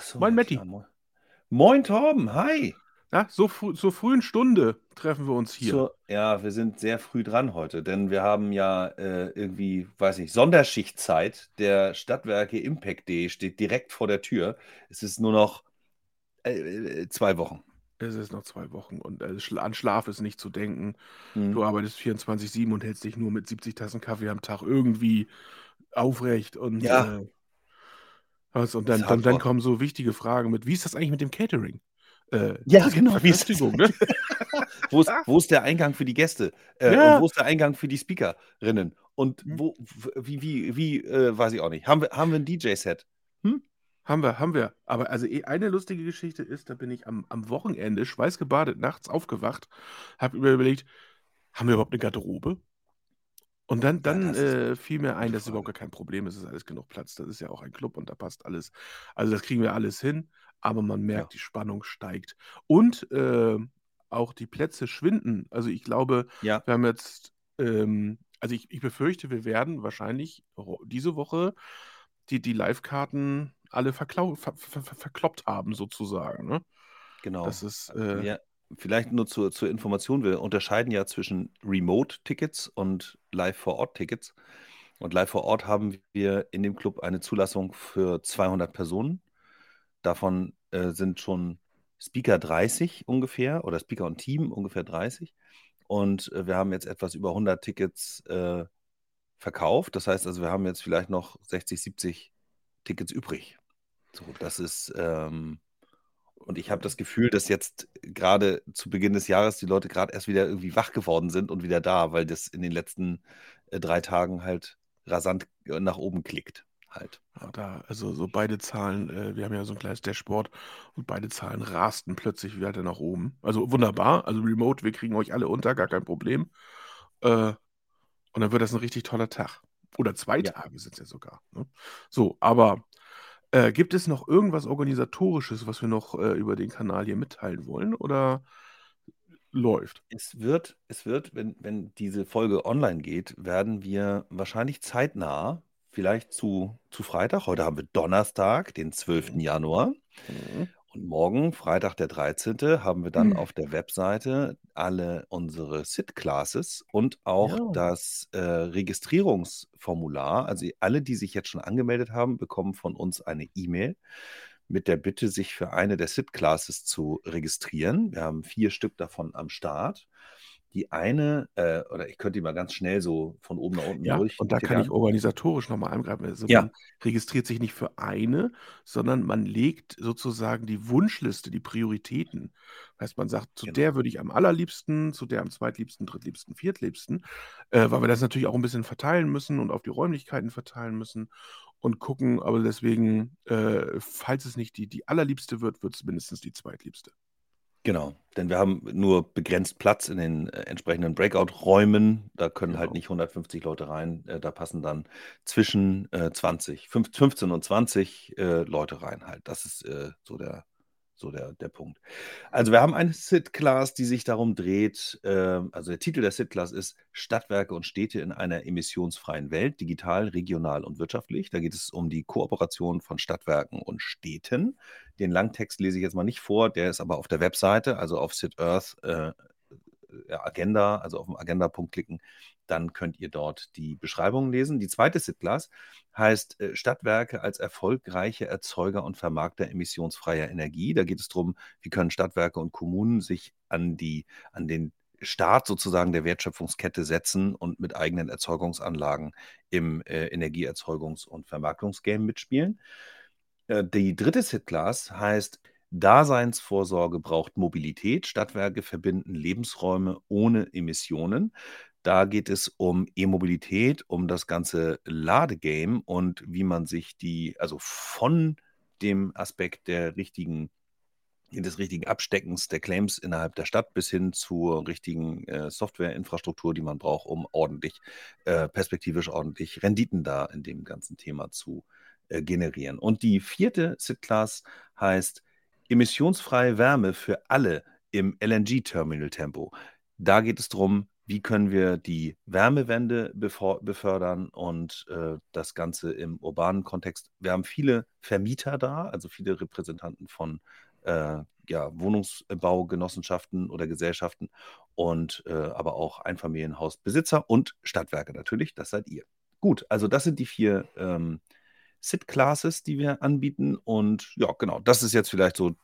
So, Moin, ja Matti. klar. Moin. Moin, Torben. Hi. Ja, so früh, zur frühen Stunde treffen wir uns hier. Zur, ja, wir sind sehr früh dran heute, denn wir haben ja äh, irgendwie, weiß nicht, Sonderschichtzeit. Der Stadtwerke Impact Day steht direkt vor der Tür. Es ist nur noch äh, äh, zwei Wochen. Es ist noch zwei Wochen und äh, an Schlaf ist nicht zu denken. Hm. Du arbeitest 24-7 und hältst dich nur mit 70 Tassen Kaffee am Tag irgendwie aufrecht und, Ja. äh, was, und dann, dann, dann kommen so wichtige Fragen mit, wie ist das eigentlich mit dem Catering? Äh, Ja, genau. Wie ist, ne? wo, ist, wo ist der Eingang für die Gäste? Äh, Ja. Und wo ist der Eingang für die Speakerinnen? Und Hm. wo, wie, wie, wie äh, weiß ich auch nicht. Haben wir, haben wir ein DJ-Set? Haben wir, haben wir. Aber also eh, eine lustige Geschichte ist, da bin ich am, am Wochenende schweißgebadet nachts aufgewacht, habe mir überlegt, haben wir überhaupt eine Garderobe? Und dann, dann das ist äh, fiel mir ein, gute das ist überhaupt Frage. gar kein Problem, es ist alles genug Platz, das ist ja auch ein Club und da passt alles. Also das kriegen wir alles hin, aber man Ja. merkt, die Spannung steigt. Und äh, auch die Plätze schwinden. Also ich glaube, Ja. wir haben jetzt, ähm, also ich, ich befürchte, wir werden wahrscheinlich diese Woche die, die Live-Karten alle verklau ver ver ver verkloppt haben, sozusagen. Ne? Genau. Das ist, äh, Ja, vielleicht nur zur, zur Information, wir unterscheiden ja zwischen Remote-Tickets und Live-vor-Ort-Tickets. Und live vor Ort haben wir in dem Club eine Zulassung für 200 Personen. Davon äh, sind schon Speaker 30 ungefähr oder Speaker und Team ungefähr 30. Und äh, wir haben jetzt etwas über 100 Tickets äh, verkauft. Das heißt also, wir haben jetzt vielleicht noch 60, 70 Tickets übrig. So, das ist, ähm, und ich habe das Gefühl, dass jetzt gerade zu Beginn des Jahres die Leute gerade erst wieder irgendwie wach geworden sind und wieder da, weil das in den letzten äh, drei Tagen halt rasant äh, nach oben klickt. Halt. ja, da, also so beide Zahlen, äh, wir haben ja so ein kleines Dashboard und beide Zahlen rasten plötzlich wieder nach oben. Also wunderbar, also Remote, wir kriegen euch alle unter, gar kein Problem. Äh, und dann wird das ein richtig toller Tag. Oder zwei Ja. Tage sind es ja sogar. Ne? So, aber äh, gibt es noch irgendwas Organisatorisches, was wir noch äh, über den Kanal hier mitteilen wollen? Oder läuft? Es wird, es wird, wenn, wenn diese Folge online geht, werden wir wahrscheinlich zeitnah, vielleicht zu, zu Freitag, heute haben wir Donnerstag, den 12. Mhm. Januar, Mhm. Und morgen, Freitag, der 13., haben wir dann Mhm. auf der Webseite alle unsere SIT-Classes und auch Ja. das äh, Registrierungsformular. Also alle, die sich jetzt schon angemeldet haben, bekommen von uns eine E-Mail mit der Bitte, sich für eine der SIT-Classes zu registrieren. Wir haben vier Stück davon am Start. Die eine, äh, oder ich könnte die mal ganz schnell so von oben nach unten Ja, durch. und da kann ich organisatorisch nochmal eingreifen. Also Ja. man registriert sich nicht für eine, sondern man legt sozusagen die Wunschliste, die Prioritäten. Heißt, man sagt, zu Genau. der würde ich am allerliebsten, zu der am zweitliebsten, drittliebsten, viertliebsten, äh, weil wir das natürlich auch ein bisschen verteilen müssen und auf die Räumlichkeiten verteilen müssen und gucken, aber deswegen, äh, falls es nicht die, die allerliebste wird, wird es mindestens die zweitliebste. Genau, denn wir haben nur begrenzt Platz in den äh, entsprechenden Breakout-Räumen. Da können halt Genau. nicht 150 Leute rein. Äh, da passen dann zwischen äh, 20, fünf- 15 und 20 äh, Leute rein halt. Das ist äh, so der, so der, der Punkt. Also wir haben eine SIT-Class, die sich darum dreht. ähm, also der Titel der SIT-Class ist Stadtwerke und Städte in einer emissionsfreien Welt, digital, regional und wirtschaftlich. Da geht es um die Kooperation von Stadtwerken und Städten. Den Langtext lese ich jetzt mal nicht vor, der ist aber auf der Webseite, also auf Sit Earth äh, ja, Agenda, also auf den Agenda-Punkt klicken, dann könnt ihr dort die Beschreibungen lesen. Die zweite Sit-Class heißt äh, Stadtwerke als erfolgreiche Erzeuger und Vermarkter emissionsfreier Energie. Da geht es darum, wie können Stadtwerke und Kommunen sich an, die, an den Start sozusagen der Wertschöpfungskette setzen und mit eigenen Erzeugungsanlagen im äh, Energieerzeugungs- und Vermarktungsgame mitspielen. Äh, Die dritte Sit-Class heißt Daseinsvorsorge braucht Mobilität. Stadtwerke verbinden Lebensräume ohne Emissionen. Da geht es um E-Mobilität, um das ganze Ladegame und wie man sich die, also von dem Aspekt der richtigen, des richtigen Absteckens der Claims innerhalb der Stadt bis hin zur richtigen äh, Softwareinfrastruktur, die man braucht, um ordentlich, äh, perspektivisch ordentlich Renditen da in dem ganzen Thema zu äh, generieren. Und die vierte SIT-Class heißt emissionsfreie Wärme für alle im LNG-Terminal-Tempo. Da geht es darum, wie können wir die Wärmewende befördern und äh, das Ganze im urbanen Kontext. Wir haben viele Vermieter da, also viele Repräsentanten von äh, ja, Wohnungsbaugenossenschaften oder Gesellschaften und äh, aber auch Einfamilienhausbesitzer und Stadtwerke natürlich, das seid ihr. Gut, also das sind die vier ähm, Sit-Classes, die wir anbieten und ja, genau, das ist jetzt vielleicht so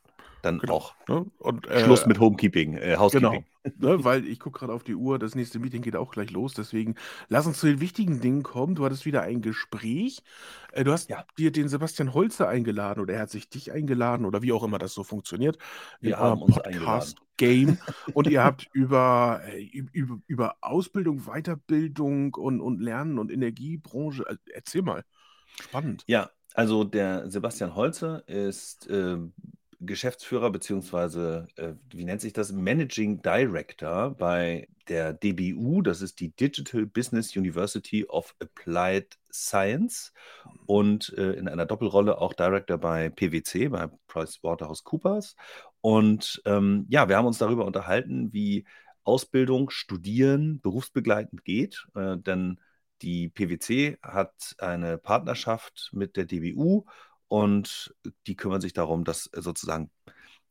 dann Genau, auch ne? Und, äh, Schluss mit Homekeeping, äh, Genau, Housekeeping. ne, weil ich gucke gerade auf die Uhr, das nächste Meeting geht auch gleich los, deswegen lass uns zu den wichtigen Dingen kommen. Du hattest wieder ein Gespräch. Äh, du hast Ja. dir den Sebastian Holzer eingeladen oder er hat sich dich eingeladen oder wie auch immer das so funktioniert Wir haben eurem uns Podcast-Game. Und ihr habt über, äh, üb- über, über Ausbildung, Weiterbildung und, und Lernen und Energiebranche. äh, Erzähl mal. Spannend. Ja, also der Sebastian Holze ist ähm, Geschäftsführer beziehungsweise, äh, wie nennt sich das, Managing Director bei der DBU, das ist die Digital Business University of Applied Science und äh, in einer Doppelrolle auch Director bei PwC, bei PricewaterhouseCoopers. Und ähm, ja, wir haben uns darüber unterhalten, wie Ausbildung, Studieren berufsbegleitend geht, äh, denn die PwC hat eine Partnerschaft mit der DBU und die kümmern sich darum, dass äh, sozusagen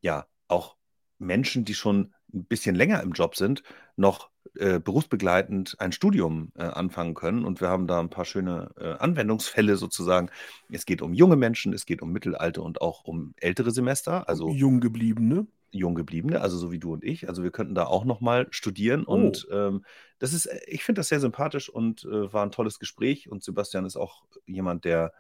ja auch Menschen, die schon ein bisschen länger im Job sind, noch äh, berufsbegleitend ein Studium äh, anfangen können. Und wir haben da ein paar schöne äh, Anwendungsfälle sozusagen. Es geht um junge Menschen, es geht um mittelalte und auch um ältere Semester, also Jung geblieben, ne? jung gebliebene, also so wie du und ich. Also wir könnten da auch noch mal studieren Oh. und ähm, das ist, ich finde das sehr sympathisch und äh, war ein tolles Gespräch. Und Sebastian ist auch jemand, der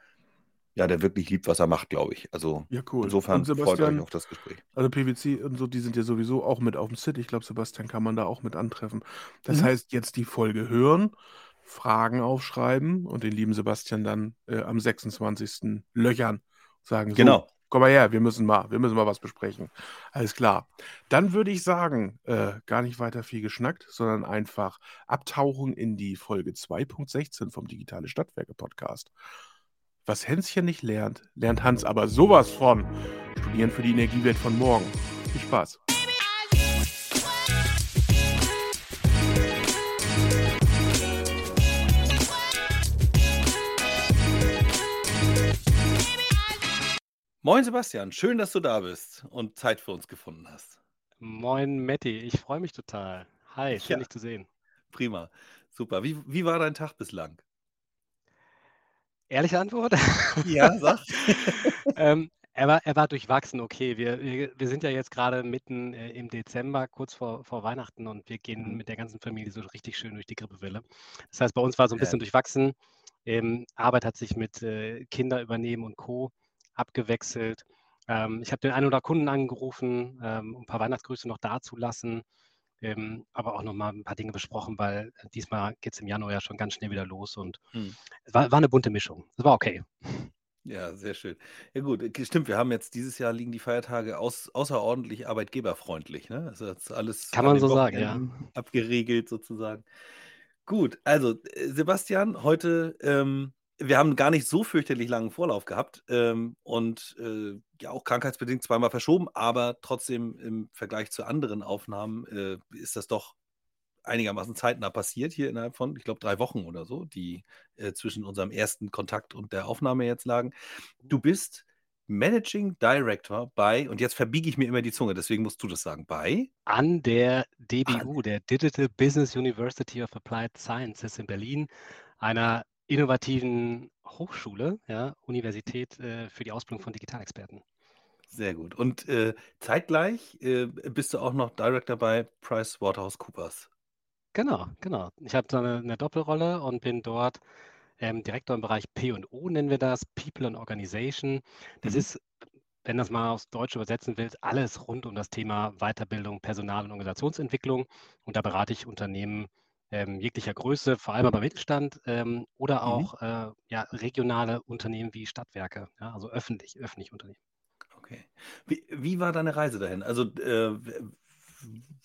ja, der wirklich liebt, was er macht, glaube ich. Also Ja, cool. insofern freut euch auf das Gespräch. Also PwC und so, die sind ja sowieso auch mit auf dem Sit. Ich glaube, Sebastian kann man da auch mit antreffen. Das Mhm. heißt, jetzt die Folge hören, Fragen aufschreiben und den lieben Sebastian dann äh, am 26. löchern. Sagen, so, Genau. komm mal her, wir müssen mal, wir müssen mal was besprechen. Alles klar. Dann würde ich sagen, äh, gar nicht weiter viel geschnackt, sondern einfach abtauchen in die Folge 2.16 vom Digitale Stadtwerke Podcast. Was Hänschen nicht lernt, lernt Hans aber sowas von. Studieren für die Energiewelt von morgen. Viel Spaß. Moin Sebastian, schön, dass du da bist und Zeit für uns gefunden hast. Moin Matti, ich freue mich total. Hi, schön Ja. dich zu sehen. Prima, super. Wie, wie war dein Tag bislang? Ehrliche Antwort? Ja, sag. ähm, er, war, er war durchwachsen, okay. Wir, wir, wir sind ja jetzt gerade mitten äh, im Dezember, kurz vor, vor Weihnachten und wir gehen Mhm. mit der ganzen Familie so richtig schön durch die Grippewelle. Das heißt, bei uns war so ein bisschen Herrlich. durchwachsen. Ähm, Arbeit hat sich mit äh, Kinder übernehmen und Co. abgewechselt. Ähm, ich habe den einen oder Kunden angerufen, ähm, um ein paar Weihnachtsgrüße noch dazulassen. Ähm, aber auch nochmal ein paar Dinge besprochen, weil äh, diesmal geht es im Januar ja schon ganz schnell wieder los und Hm. es war, war eine bunte Mischung. Es war okay. Ja, sehr schön. Ja gut, stimmt, wir haben jetzt dieses Jahr liegen die Feiertage aus, außerordentlich arbeitgeberfreundlich, ne? Also das ist alles Kann an man so sagen, ja. Abgeregelt sozusagen. Gut, also äh, Sebastian, heute, ähm, wir haben gar nicht so fürchterlich langen Vorlauf gehabt ähm, und äh, ja auch krankheitsbedingt zweimal verschoben, aber trotzdem im Vergleich zu anderen Aufnahmen äh, ist das doch einigermaßen zeitnah passiert hier innerhalb von, ich glaube, drei Wochen oder so, die äh, zwischen unserem ersten Kontakt und der Aufnahme jetzt lagen. Du bist Managing Director bei, und jetzt verbiege ich mir immer die Zunge, deswegen musst du das sagen, bei An der DBU, der Digital Business University of Applied Sciences in Berlin, einer innovativen Hochschule, ja, Universität äh, für die Ausbildung von Digitalexperten. Sehr gut. Und äh, zeitgleich äh, bist du auch noch Director bei PricewaterhouseCoopers. Genau, genau. Ich habe da eine, eine Doppelrolle und bin dort ähm, Direktor im Bereich P&O, nennen wir das, People and Organization. Das Mhm. ist, wenn das mal aufs Deutsche übersetzen willst, alles rund um das Thema Weiterbildung, Personal- und Organisationsentwicklung. Und da berate ich Unternehmen ähm, jeglicher Größe, vor allem aber Mittelstand ähm, oder Mhm. auch äh, ja, regionale Unternehmen wie Stadtwerke, ja, also öffentlich, öffentliche Unternehmen. Okay. Wie, wie war deine Reise dahin? Also, äh,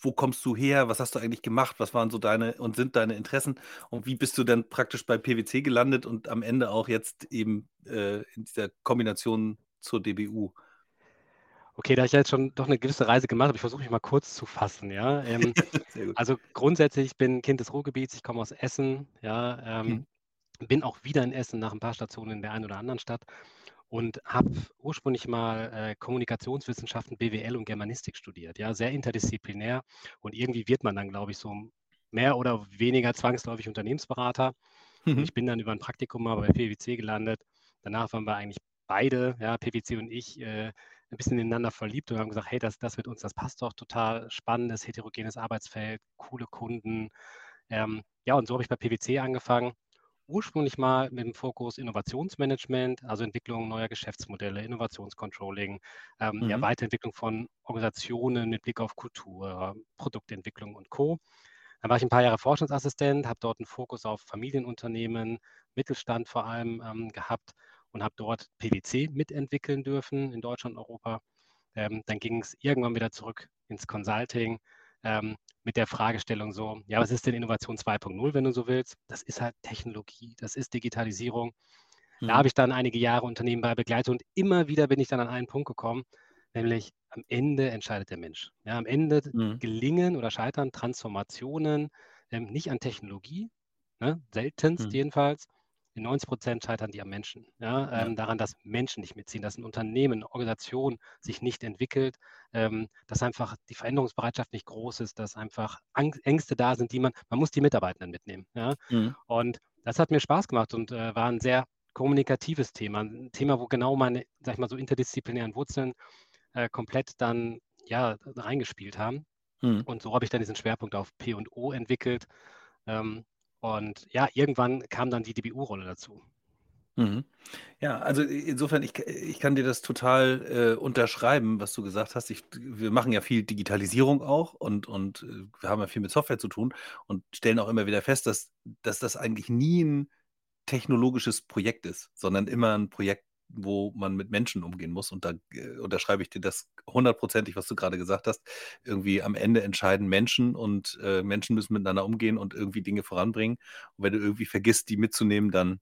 wo kommst du her? Was hast du eigentlich gemacht? Was waren so deine und sind deine Interessen? Und wie bist du dann praktisch bei PwC gelandet und am Ende auch jetzt eben äh, in dieser Kombination zur DBU? Okay, da ich jetzt schon doch eine gewisse Reise gemacht habe, ich versuche mich mal kurz zu fassen, ja. Ähm, also grundsätzlich, ich bin Kind des Ruhrgebiets, ich komme aus Essen, ja, ähm, Mhm. bin auch wieder in Essen nach ein paar Stationen in der einen oder anderen Stadt und habe ursprünglich mal äh, Kommunikationswissenschaften, BWL und Germanistik studiert, ja, sehr interdisziplinär und irgendwie wird man dann, glaube ich, so mehr oder weniger zwangsläufig Unternehmensberater. Mhm. ich bin dann über ein Praktikum mal bei PwC gelandet. Danach waren wir eigentlich beide, ja, PwC und ich, äh, ein bisschen ineinander verliebt und haben gesagt, hey, das, das mit uns, das passt doch total spannendes, heterogenes Arbeitsfeld, coole Kunden. Ähm, ja, und so habe ich bei PwC angefangen. Ursprünglich mal mit dem Fokus Innovationsmanagement, also Entwicklung neuer Geschäftsmodelle, Innovationscontrolling, ähm, ja, Mhm. Weiterentwicklung von Organisationen mit Blick auf Kultur, Produktentwicklung und Co. Dann war ich ein paar Jahre Forschungsassistent, habe dort einen Fokus auf Familienunternehmen, Mittelstand vor allem ähm, gehabt und habe dort PwC mitentwickeln dürfen in Deutschland und Europa. Ähm, dann ging es irgendwann wieder zurück ins Consulting ähm, mit der Fragestellung so, ja, was ist denn Innovation 2.0, wenn du so willst? Das ist halt Technologie, das ist Digitalisierung. Da Mhm. habe ich dann einige Jahre Unternehmen bei begleitet und immer wieder bin ich dann an einen Punkt gekommen, nämlich am Ende entscheidet der Mensch. Ja, am Ende Mhm. gelingen oder scheitern Transformationen ähm, nicht an Technologie, ne, seltenst Mhm. jedenfalls. In 90 Prozent scheitern die am Menschen. Ja, Ja. ähm, daran, dass Menschen nicht mitziehen, dass ein Unternehmen, eine Organisation sich nicht entwickelt, ähm, dass einfach die Veränderungsbereitschaft nicht groß ist, dass einfach Ang Ängste da sind, die man, man muss die Mitarbeitenden mitnehmen. Ja? Mhm. Und das hat mir Spaß gemacht und äh, war ein sehr kommunikatives Thema. Ein Thema, wo genau meine, sag ich mal, so interdisziplinären Wurzeln äh, komplett dann ja, reingespielt haben. Mhm. Und so habe ich dann diesen Schwerpunkt auf P und O entwickelt. Ähm, und ja, irgendwann kam dann die DBU-Rolle dazu. Mhm. Ja, also insofern, ich, ich kann dir das total äh, unterschreiben, was du gesagt hast. Ich, wir machen ja viel Digitalisierung auch und, und äh, wir haben ja viel mit Software zu tun und stellen auch immer wieder fest, dass, dass das eigentlich nie ein technologisches Projekt ist, sondern immer ein Projekt, wo man mit Menschen umgehen muss. Und da äh, unterschreibe ich dir das hundertprozentig, was du gerade gesagt hast. Irgendwie am Ende entscheiden Menschen und äh, Menschen müssen miteinander umgehen und irgendwie Dinge voranbringen. Und wenn du irgendwie vergisst, die mitzunehmen, dann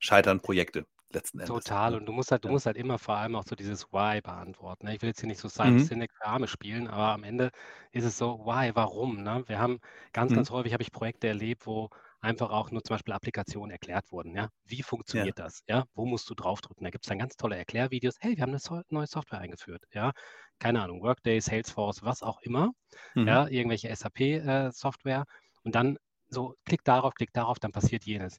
scheitern Projekte letzten Endes. Total. ne? Und du musst halt, du Ja. musst halt immer vor allem auch so dieses Why beantworten. Ne? Ich will jetzt hier nicht so Mhm. Simon Sinek für Arme spielen, aber am Ende ist es so, why, warum? Ne? Wir haben ganz, Mhm. ganz häufig habe ich Projekte erlebt, wo einfach auch nur zum Beispiel Applikationen erklärt wurden. Ja? Wie Ja. funktioniert das? Ja? Wo musst du draufdrücken? Da gibt es dann ganz tolle Erklärvideos. Hey, wir haben eine neue Software eingeführt. Ja? Keine Ahnung, Workday, Salesforce, was auch immer. Mhm. Ja? Irgendwelche SAP-Software. äh, Und dann so, klick darauf, klick darauf, dann passiert jenes.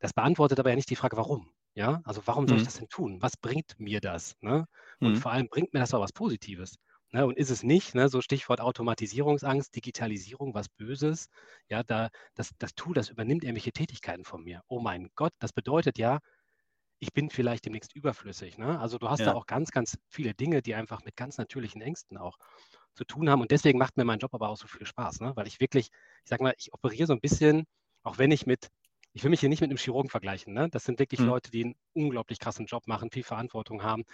Das beantwortet aber ja nicht die Frage, warum. Ja, also warum soll ich Mhm. das denn tun? Was bringt mir das? Ne? Und Mhm. vor allem bringt mir das auch was Positives. Ne? Und ist es nicht, ne? so Stichwort Automatisierungsangst, Digitalisierung, was Böses, ja, da, das, das Tool, das übernimmt irgendwelche Tätigkeiten von mir. Oh mein Gott, das bedeutet ja, ich bin vielleicht demnächst überflüssig. Ne? Also du hast da Ja. auch ganz, ganz viele Dinge, die einfach mit ganz natürlichen Ängsten auch zu tun haben. Und deswegen macht mir mein Job aber auch so viel Spaß, ne? weil ich wirklich, ich sag mal, ich operiere so ein bisschen, auch wenn ich mit, ich will mich hier nicht mit einem Chirurgen vergleichen. Ne? Das sind wirklich Mhm. Leute, die einen unglaublich krassen Job machen, viel Verantwortung haben.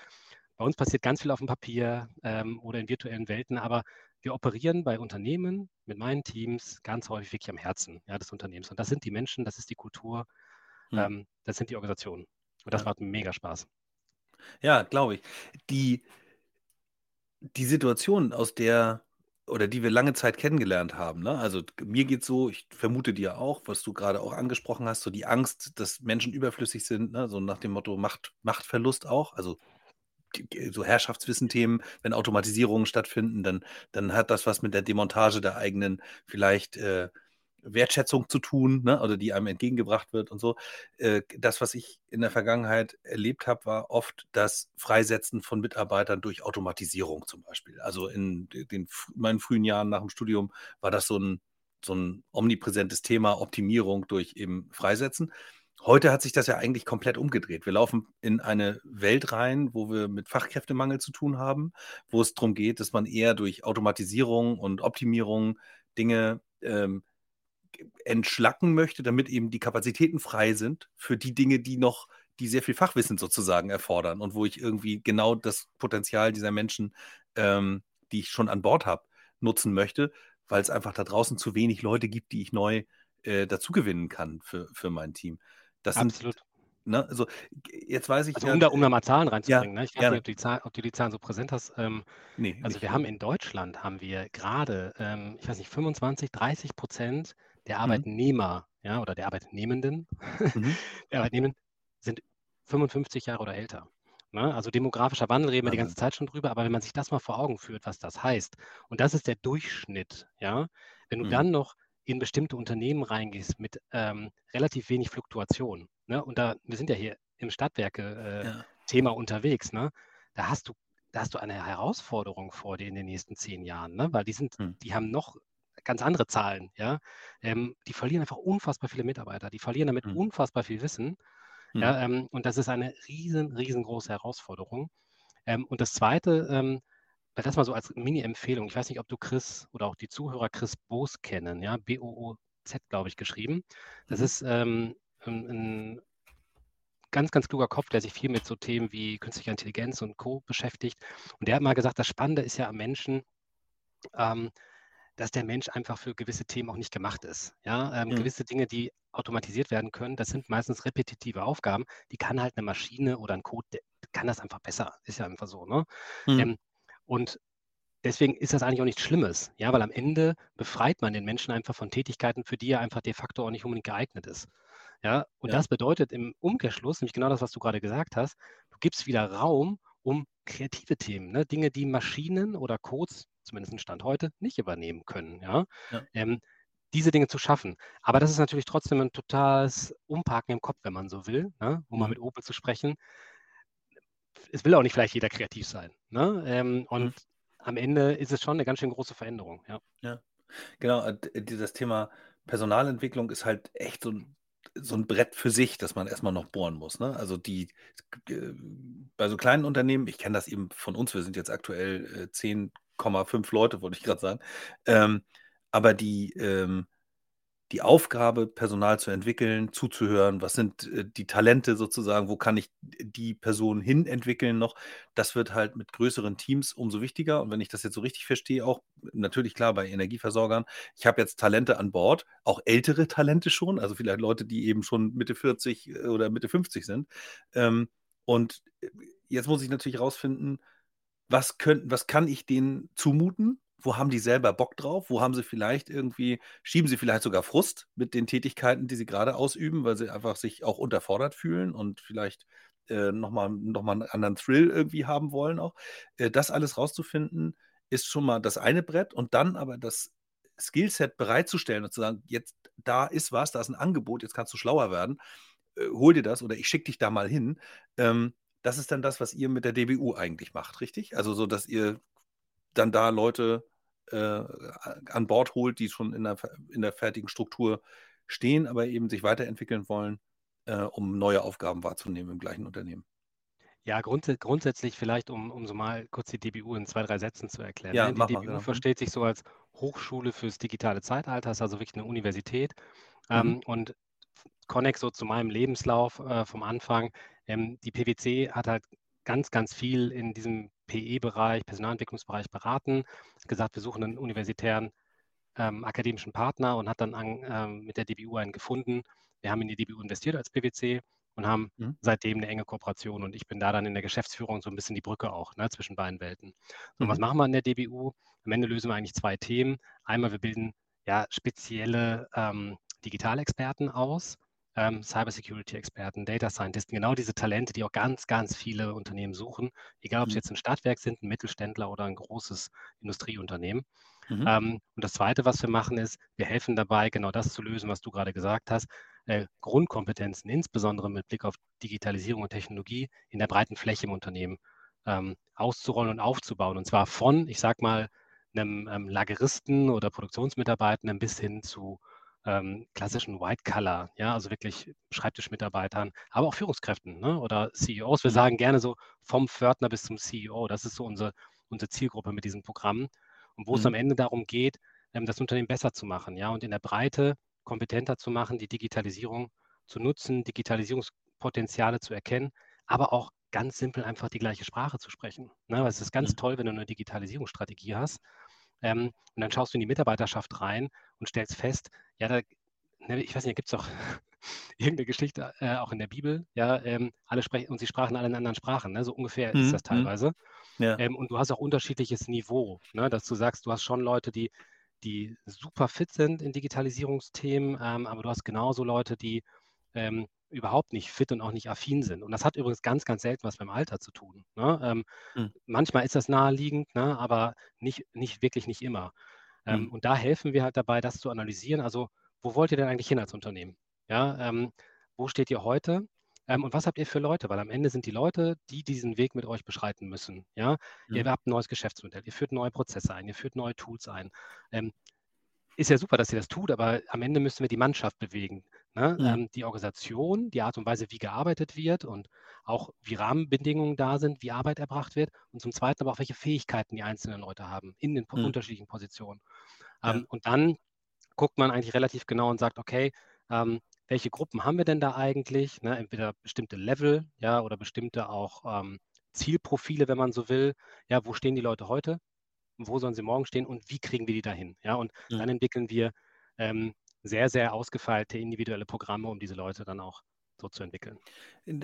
Bei uns passiert ganz viel auf dem Papier ähm, oder in virtuellen Welten, aber wir operieren bei Unternehmen mit meinen Teams ganz häufig wirklich am Herzen ja, des Unternehmens. Und das sind die Menschen, das ist die Kultur, Mhm. ähm, das sind die Organisationen. Und das Ja. macht mega Spaß. Ja, glaube ich. Die, die Situation, aus der oder die wir lange Zeit kennengelernt haben, ne? Also mir geht's so, ich vermute dir auch, was du gerade auch angesprochen hast, so die Angst, dass Menschen überflüssig sind, ne? So nach dem Motto Macht, Machtverlust auch. Also so Herrschaftswissen-Themen, wenn Automatisierungen stattfinden, dann, dann hat das was mit der Demontage der eigenen vielleicht äh, Wertschätzung zu tun, ne? oder die einem entgegengebracht wird und so. Äh, das, was ich in der Vergangenheit erlebt habe, war oft das Freisetzen von Mitarbeitern durch Automatisierung zum Beispiel. Also in den, meinen frühen Jahren nach dem Studium war das so ein, so ein omnipräsentes Thema, Optimierung durch eben Freisetzen. Heute hat sich das ja eigentlich komplett umgedreht. Wir laufen in eine Welt rein, wo wir mit Fachkräftemangel zu tun haben, wo es darum geht, dass man eher durch Automatisierung und Optimierung Dinge ähm, entschlacken möchte, damit eben die Kapazitäten frei sind für die Dinge, die noch, die sehr viel Fachwissen sozusagen erfordern und wo ich irgendwie genau das Potenzial dieser Menschen, ähm, die ich schon an Bord habe, nutzen möchte, weil es einfach da draußen zu wenig Leute gibt, die ich neu äh, dazugewinnen kann für, für mein Team. Das Absolut. sind ne? Also jetzt weiß ich Also um da, um da mal Zahlen reinzubringen, ja, ne? Ich weiß gerne. nicht, ob, die Zahl, ob du die Zahlen so präsent hast. Ähm, Nee, also wir haben in Deutschland haben wir gerade, ähm, ich weiß nicht, 25, 30 Prozent der Mhm. Arbeitnehmer, ja, oder der Arbeitnehmenden, Mhm. der Arbeitnehmenden sind 55 Jahre oder älter. Ne? Also demografischer Wandel reden wir die ganze. Zeit schon drüber, aber wenn man sich das mal vor Augen führt, was das heißt, und das ist der Durchschnitt, ja, wenn du Mhm. dann noch in bestimmte Unternehmen reingehst mit ähm, relativ wenig Fluktuation, ne? und da, wir sind ja hier im Stadtwerke-Thema Ja. unterwegs, ne? da hast du, da hast du eine Herausforderung vor dir in den nächsten zehn Jahren, ne? weil die sind, Mhm. die haben noch ganz andere Zahlen, ja. Ähm, die verlieren einfach unfassbar viele Mitarbeiter, die verlieren damit Mhm. unfassbar viel Wissen. Mhm. Ja, ähm, und das ist eine riesen, riesengroße Herausforderung. Ähm, und das Zweite, ähm, das mal so als Mini-Empfehlung. Ich weiß nicht, ob du Chris oder auch die Zuhörer Chris Boos kennen, ja, B-O-O-Z, glaube ich, geschrieben. Das Mhm. ist ähm, ein, ein ganz, ganz kluger Kopf, der sich viel mit so Themen wie künstlicher Intelligenz und Co. beschäftigt. Und der hat mal gesagt, das Spannende ist ja am Menschen, ähm, dass der Mensch einfach für gewisse Themen auch nicht gemacht ist. Ja, ähm, Mhm. gewisse Dinge, die automatisiert werden können, das sind meistens repetitive Aufgaben. Die kann halt eine Maschine oder ein Code, kann das einfach besser. Ist ja einfach so. Ne? Mhm. Ähm, und deswegen ist das eigentlich auch nichts Schlimmes, ja, weil am Ende befreit man den Menschen einfach von Tätigkeiten, für die er einfach de facto auch nicht unbedingt geeignet ist. Ja, und Ja. das bedeutet im Umkehrschluss, nämlich genau das, was du gerade gesagt hast, du gibst wieder Raum, um kreative Themen, ne? Dinge, die Maschinen oder Codes, zumindest im Stand heute, nicht übernehmen können, ja, Ja. ähm, diese Dinge zu schaffen. Aber das ist natürlich trotzdem ein totales Umparken im Kopf, wenn man so will, ne? um mal Mhm. mit Opel zu sprechen. Es will auch nicht vielleicht jeder kreativ sein. Ne? Ähm, und Mhm. am Ende ist es schon eine ganz schön große Veränderung. Ja. Ja. Genau, äh, d dieses Thema Personalentwicklung ist halt echt so 'n so 'n Brett für sich, das man erst mal noch bohren muss, ne? Also, die äh, bei so kleinen Unternehmen ich kenne das eben von uns, wir sind jetzt aktuell, äh, 10,5 Leute, wollte ich grad sagen. Ähm, aber die, ähm die Aufgabe, Personal zu entwickeln, zuzuhören, was sind, äh, die Talente sozusagen, wo kann ich die Person hin entwickeln noch, das wird halt mit größeren Teams umso wichtiger. Und wenn ich das jetzt so richtig verstehe, auch natürlich klar bei Energieversorgern, ich habe jetzt Talente an Bord, auch ältere Talente schon, also vielleicht Leute, die eben schon Mitte 40, äh, oder Mitte 50 sind. Ähm, und, äh, jetzt muss ich natürlich rausfinden, was könnten was kann ich denen zumuten? Wo haben die selber Bock drauf? Wo haben sie vielleicht irgendwie schieben sie vielleicht sogar Frust mit den Tätigkeiten, die sie gerade ausüben, weil sie einfach sich auch unterfordert fühlen und vielleicht, äh, noch mal noch mal 'n anderen Thrill irgendwie haben wollen auch. Äh, das alles rauszufinden, ist schon mal das eine Brett und dann aber das Skillset bereitzustellen und zu sagen: „Jetzt da ist was, da ist 'n Angebot, jetzt kannst du schlauer werden. Äh, hol dir das oder ich schicke dich da mal hin.“ Ähm, das ist dann das, was ihr mit der DBU eigentlich macht, richtig? Also, so, dass ihr dann da Leute, äh, an Bord holt, die schon in der in der fertigen Struktur stehen, aber eben sich weiterentwickeln wollen, äh, um neue Aufgaben wahrzunehmen im gleichen Unternehmen. Ja, grundsä grundsätzlich vielleicht, um um so mal kurz die DBU in 2, 3 Sätzen zu erklären, Ja, ne? Die mach mal, DBU genau. Mhm. versteht sich so als Hochschule fürs digitale Zeitalter, ist also wirklich 'ne Universität. Mhm. Ähm, und Connex so zu meinem Lebenslauf, äh, vom Anfang, ähm, die PwC hat halt ganz, ganz viel in diesem PE-Bereich, Personalentwicklungsbereich beraten, gesagt: „Wir suchen 'nen universitären, ähm, akademischen Partner“ und hat dann an ähm, mit der DBU einen gefunden. Wir haben in die DBU investiert als PwC und haben Mhm. seitdem 'ne enge Kooperation und ich bin da dann in der Geschäftsführung so 'n bisschen die Brücke auch, ne, zwischen beiden Welten. So, und was Mhm. machen wir an der DBU? Am Ende lösen wir eigentlich 2 Themen. Einmal, wir bilden, ja, spezielle, ähm, Digitalexperten aus, ähm, Cybersecurity-Experten, Data Scientisten, genau diese Talente, die auch ganz, ganz viele Unternehmen suchen, egal ob's Mhm. jetzt 'n Stadtwerk sind, 'n Mittelständler oder 'n großes Industrieunternehmen. Mhm. Ähm, und das Zweite, was wir machen, ist, wir helfen dabei, genau das zu lösen, was du grade gesagt hast, äh, Grundkompetenzen, insbesondere mit Blick auf Digitalisierung und Technologie in der breiten Fläche im Unternehmen, ähm, auszurollen und aufzubauen. Und zwar von, ich sage mal, 'nem, ähm, Lageristen oder Produktionsmitarbeitenden bis hin zu, ähm, klassischen White Collar, ja, also wirklich Schreibtischmitarbeitern, aber auch Führungskräften, ne, oder CEOs. Wir Mhm. sagen gerne so vom Pförtner bis zum CEO. Das ist so unsere unsere Zielgruppe mit diesem Programm. Und wo es am Mhm. Ende darum geht, ähm, das Unternehmen besser zu machen, ja, und in der Breite kompetenter zu machen, die Digitalisierung zu nutzen, Digitalisierungspotenziale zu erkennen, aber auch ganz simpel einfach die gleiche Sprache zu sprechen, ne? Weil es ist ganz Mhm. toll, wenn du 'ne Digitalisierungsstrategie hast, ähm, und dann schaust du in die Mitarbeiterschaft rein und stellst fest, ja, da ne, ich weiß nicht, da gibt's doch irgendeine Geschichte, äh, auch in der Bibel, ja, ähm, alle sprechen und sie sprachen alle in anderen Sprachen, ne? So ungefähr ist Mhm, das mhm. teilweise. Ja. Ähm, und du hast auch unterschiedliches Niveau, ne? Dass du sagst, du hast schon Leute, die die super fit sind in Digitalisierungsthemen, ähm, aber du hast genauso Leute, die, ähm, überhaupt nicht fit und auch nicht affin sind. Und das hat übrigens ganz, ganz selten was beim Alter zu tun, ne? Mhm. manchmal ist das naheliegend, ne, aber nicht nicht wirklich nicht immer. Ähm, Mhm. und da helfen wir halt dabei, das zu analysieren. Also, wo wollt ihr denn eigentlich hin als Unternehmen? Ja, ähm, wo steht ihr heute? Ähm, und was habt ihr für Leute? Weil am Ende sind die Leute, die diesen Weg mit euch beschreiten müssen, ja? Ihr Mhm. habt 'n neues Geschäftsmodell, ihr führt neue Prozesse ein, ihr führt neue Tools ein. Ähm, ist ja super, dass ihr das tut, aber am Ende müssen wir die Mannschaft bewegen, ne? Mhm. Ähm, die Organisation, die Art und Weise, wie gearbeitet wird und auch wie Rahmenbedingungen da sind, wie Arbeit erbracht wird und zum Zweiten aber auch, welche Fähigkeiten die einzelnen Leute haben in den Mhm. unterschiedlichen Positionen. Ja. Ähm, und dann guckt man eigentlich relativ genau und sagt: „Okay, ähm, welche Gruppen haben wir denn da eigentlich?“ Ne, entweder bestimmte Level, ja, oder bestimmte auch, ähm, Zielprofile, wenn man so will. Ja, wo stehen die Leute heute? Wo sollen sie morgen stehen und wie kriegen wir die dahin? Ja, und Mhm. dann entwickeln wir, ähm, sehr, sehr ausgefeilte individuelle Programme, um diese Leute dann auch so zu entwickeln.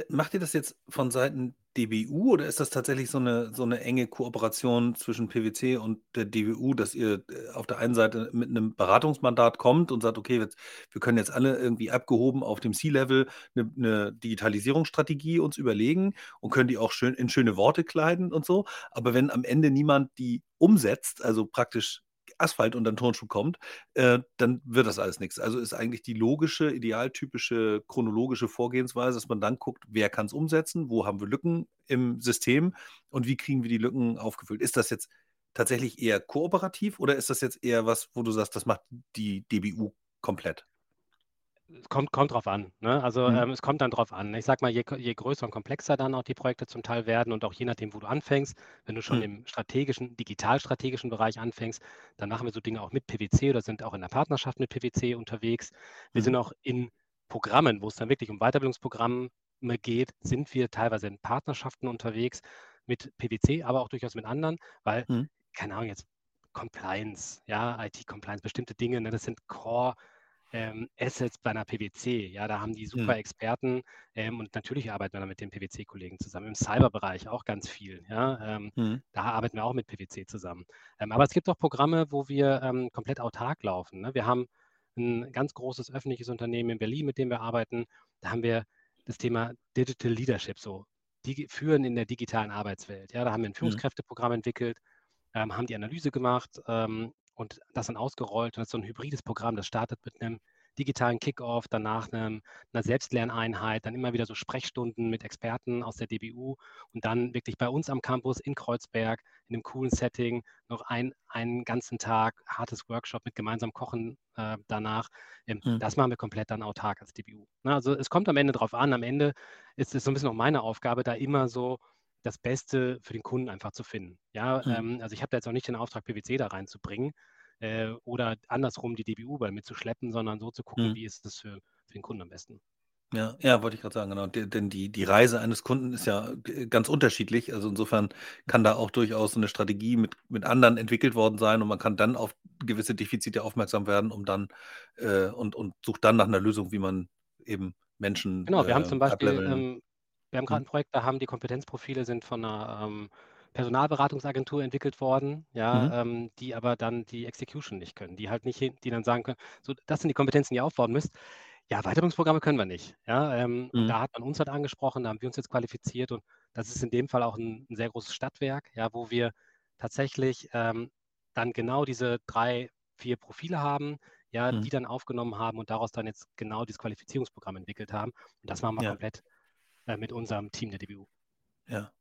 Macht ihr das jetzt von Seiten DBU oder ist das tatsächlich so 'ne so 'ne enge Kooperation zwischen PwC und der DBU, dass ihr, äh, auf der einen Seite mit 'nem Beratungsmandat kommt und sagt: „Okay, jetzt wir können jetzt alle irgendwie abgehoben auf dem C-Level 'ne 'ne Digitalisierungsstrategie uns überlegen und können die auch schön in schöne Worte kleiden und so. Aber wenn am Ende niemand die umsetzt, also praktisch Asphalt unter 'n Turnschuh kommt, äh, dann wird das alles nix.“ Also, ist eigentlich die logische, idealtypische, chronologische Vorgehensweise, dass man dann guckt, wer kann's umsetzen, wo haben wir Lücken im System und wie kriegen wir die Lücken aufgefüllt? Ist das jetzt tatsächlich eher kooperativ oder ist das jetzt eher was, wo du sagst, das macht die DBU komplett? Es kommt kommt drauf an, ne? Also, Mhm. ähm, es kommt dann drauf an. Ich sage mal, je je größer und komplexer dann auch die Projekte zum Teil werden und auch je nachdem, wo du anfängst, wenn du schon Mhm. im strategischen digital-strategischen Bereich anfängst, dann machen wir so Dinge auch mit PwC oder sind auch in der Partnerschaft mit PwC unterwegs. Wir sind Mhm. auch in Programmen, wo es dann wirklich um Weiterbildungsprogramme geht, sind wir teilweise in Partnerschaften unterwegs mit PwC, aber auch durchaus mit anderen, weil, Mhm. keine Ahnung, jetzt Compliance, ja, IT-Compliance, bestimmte Dinge, ne, das sind Core, ähm, Assets bei 'ner PwC. Ja, da haben die super Mhm. Experten, ähm, und natürlich arbeiten wir da mit den PwC-Kollegen zusammen. Im Cyberbereich auch ganz viel, ja. Ähm, Mhm. da arbeiten wir auch mit PwC zusammen. Ähm, aber es gibt auch Programme, wo wir, ähm, komplett autark laufen, ne? Wir haben 'n ganz großes öffentliches Unternehmen in Berlin, mit dem wir arbeiten. Da haben wir das Thema Digital Leadership, so digi Führen in der digitalen Arbeitswelt. Ja, da haben wir 'n Mhm. Führungskräfteprogramm entwickelt, ähm, haben die Analyse gemacht, und das dann ausgerollt. Und das ist so 'n hybrides Programm, das startet mit 'nem digitalen Kick-Off, danach 'nem 'ner Selbstlerneinheit, dann immer wieder so Sprechstunden mit Experten aus der DBU und dann wirklich bei uns am Campus in Kreuzberg in 'nem coolen Setting noch ein einen ganzen Tag hartes Workshop mit gemeinsam Kochen, äh, danach. Ähm, Mhm. das machen wir komplett dann autark als DBU, ne? Also, es kommt am Ende drauf an. Am Ende ist es so 'n bisschen auch meine Aufgabe, da immer so das Beste für den Kunden einfach zu finden. Ja, Mhm. ähm, also, ich habe da jetzt auch nicht den Auftrag, PwC da reinzubringen, äh, oder andersrum die DBU bei mitzuschleppen, sondern so zu gucken, Mhm. wie ist das für für den Kunden am besten. Ja, ja, wollte ich grad sagen, genau. De denn die die Reise eines Kunden ist ja g ganz unterschiedlich. Also, insofern kann da auch durchaus so 'ne Strategie mit mit anderen entwickelt worden sein und man kann dann auf gewisse Defizite aufmerksam werden, um dann äh, und und sucht dann nach 'ner Lösung, wie man eben Menschen, Genau, wir haben äh, zum Beispiel ähm, wir haben grad Mhm. 'n Projekt, da haben die Kompetenzprofile sind von 'ner, ähm, Personalberatungsagentur entwickelt worden, Mhm. ja, ähm, die aber dann die Execution nicht können, die halt nicht hin die dann sagen können: „So, das sind die Kompetenzen, die ihr aufbauen müsst.“ Ja, Weiterbildungsprogramme können wir nicht, ja, ähm, Mhm. da hat man uns halt angesprochen, da haben wir uns jetzt qualifiziert und das ist in dem Fall auch 'n 'n sehr großes Stadtwerk, ja, wo wir tatsächlich, ähm, dann genau diese 3, 4 Profile haben, ja, Mhm. die dann aufgenommen haben und daraus dann jetzt genau dieses Qualifizierungsprogramm entwickelt haben. Und das machen wir Ja. komplett, äh, mit unserem Team der DBU. Ja.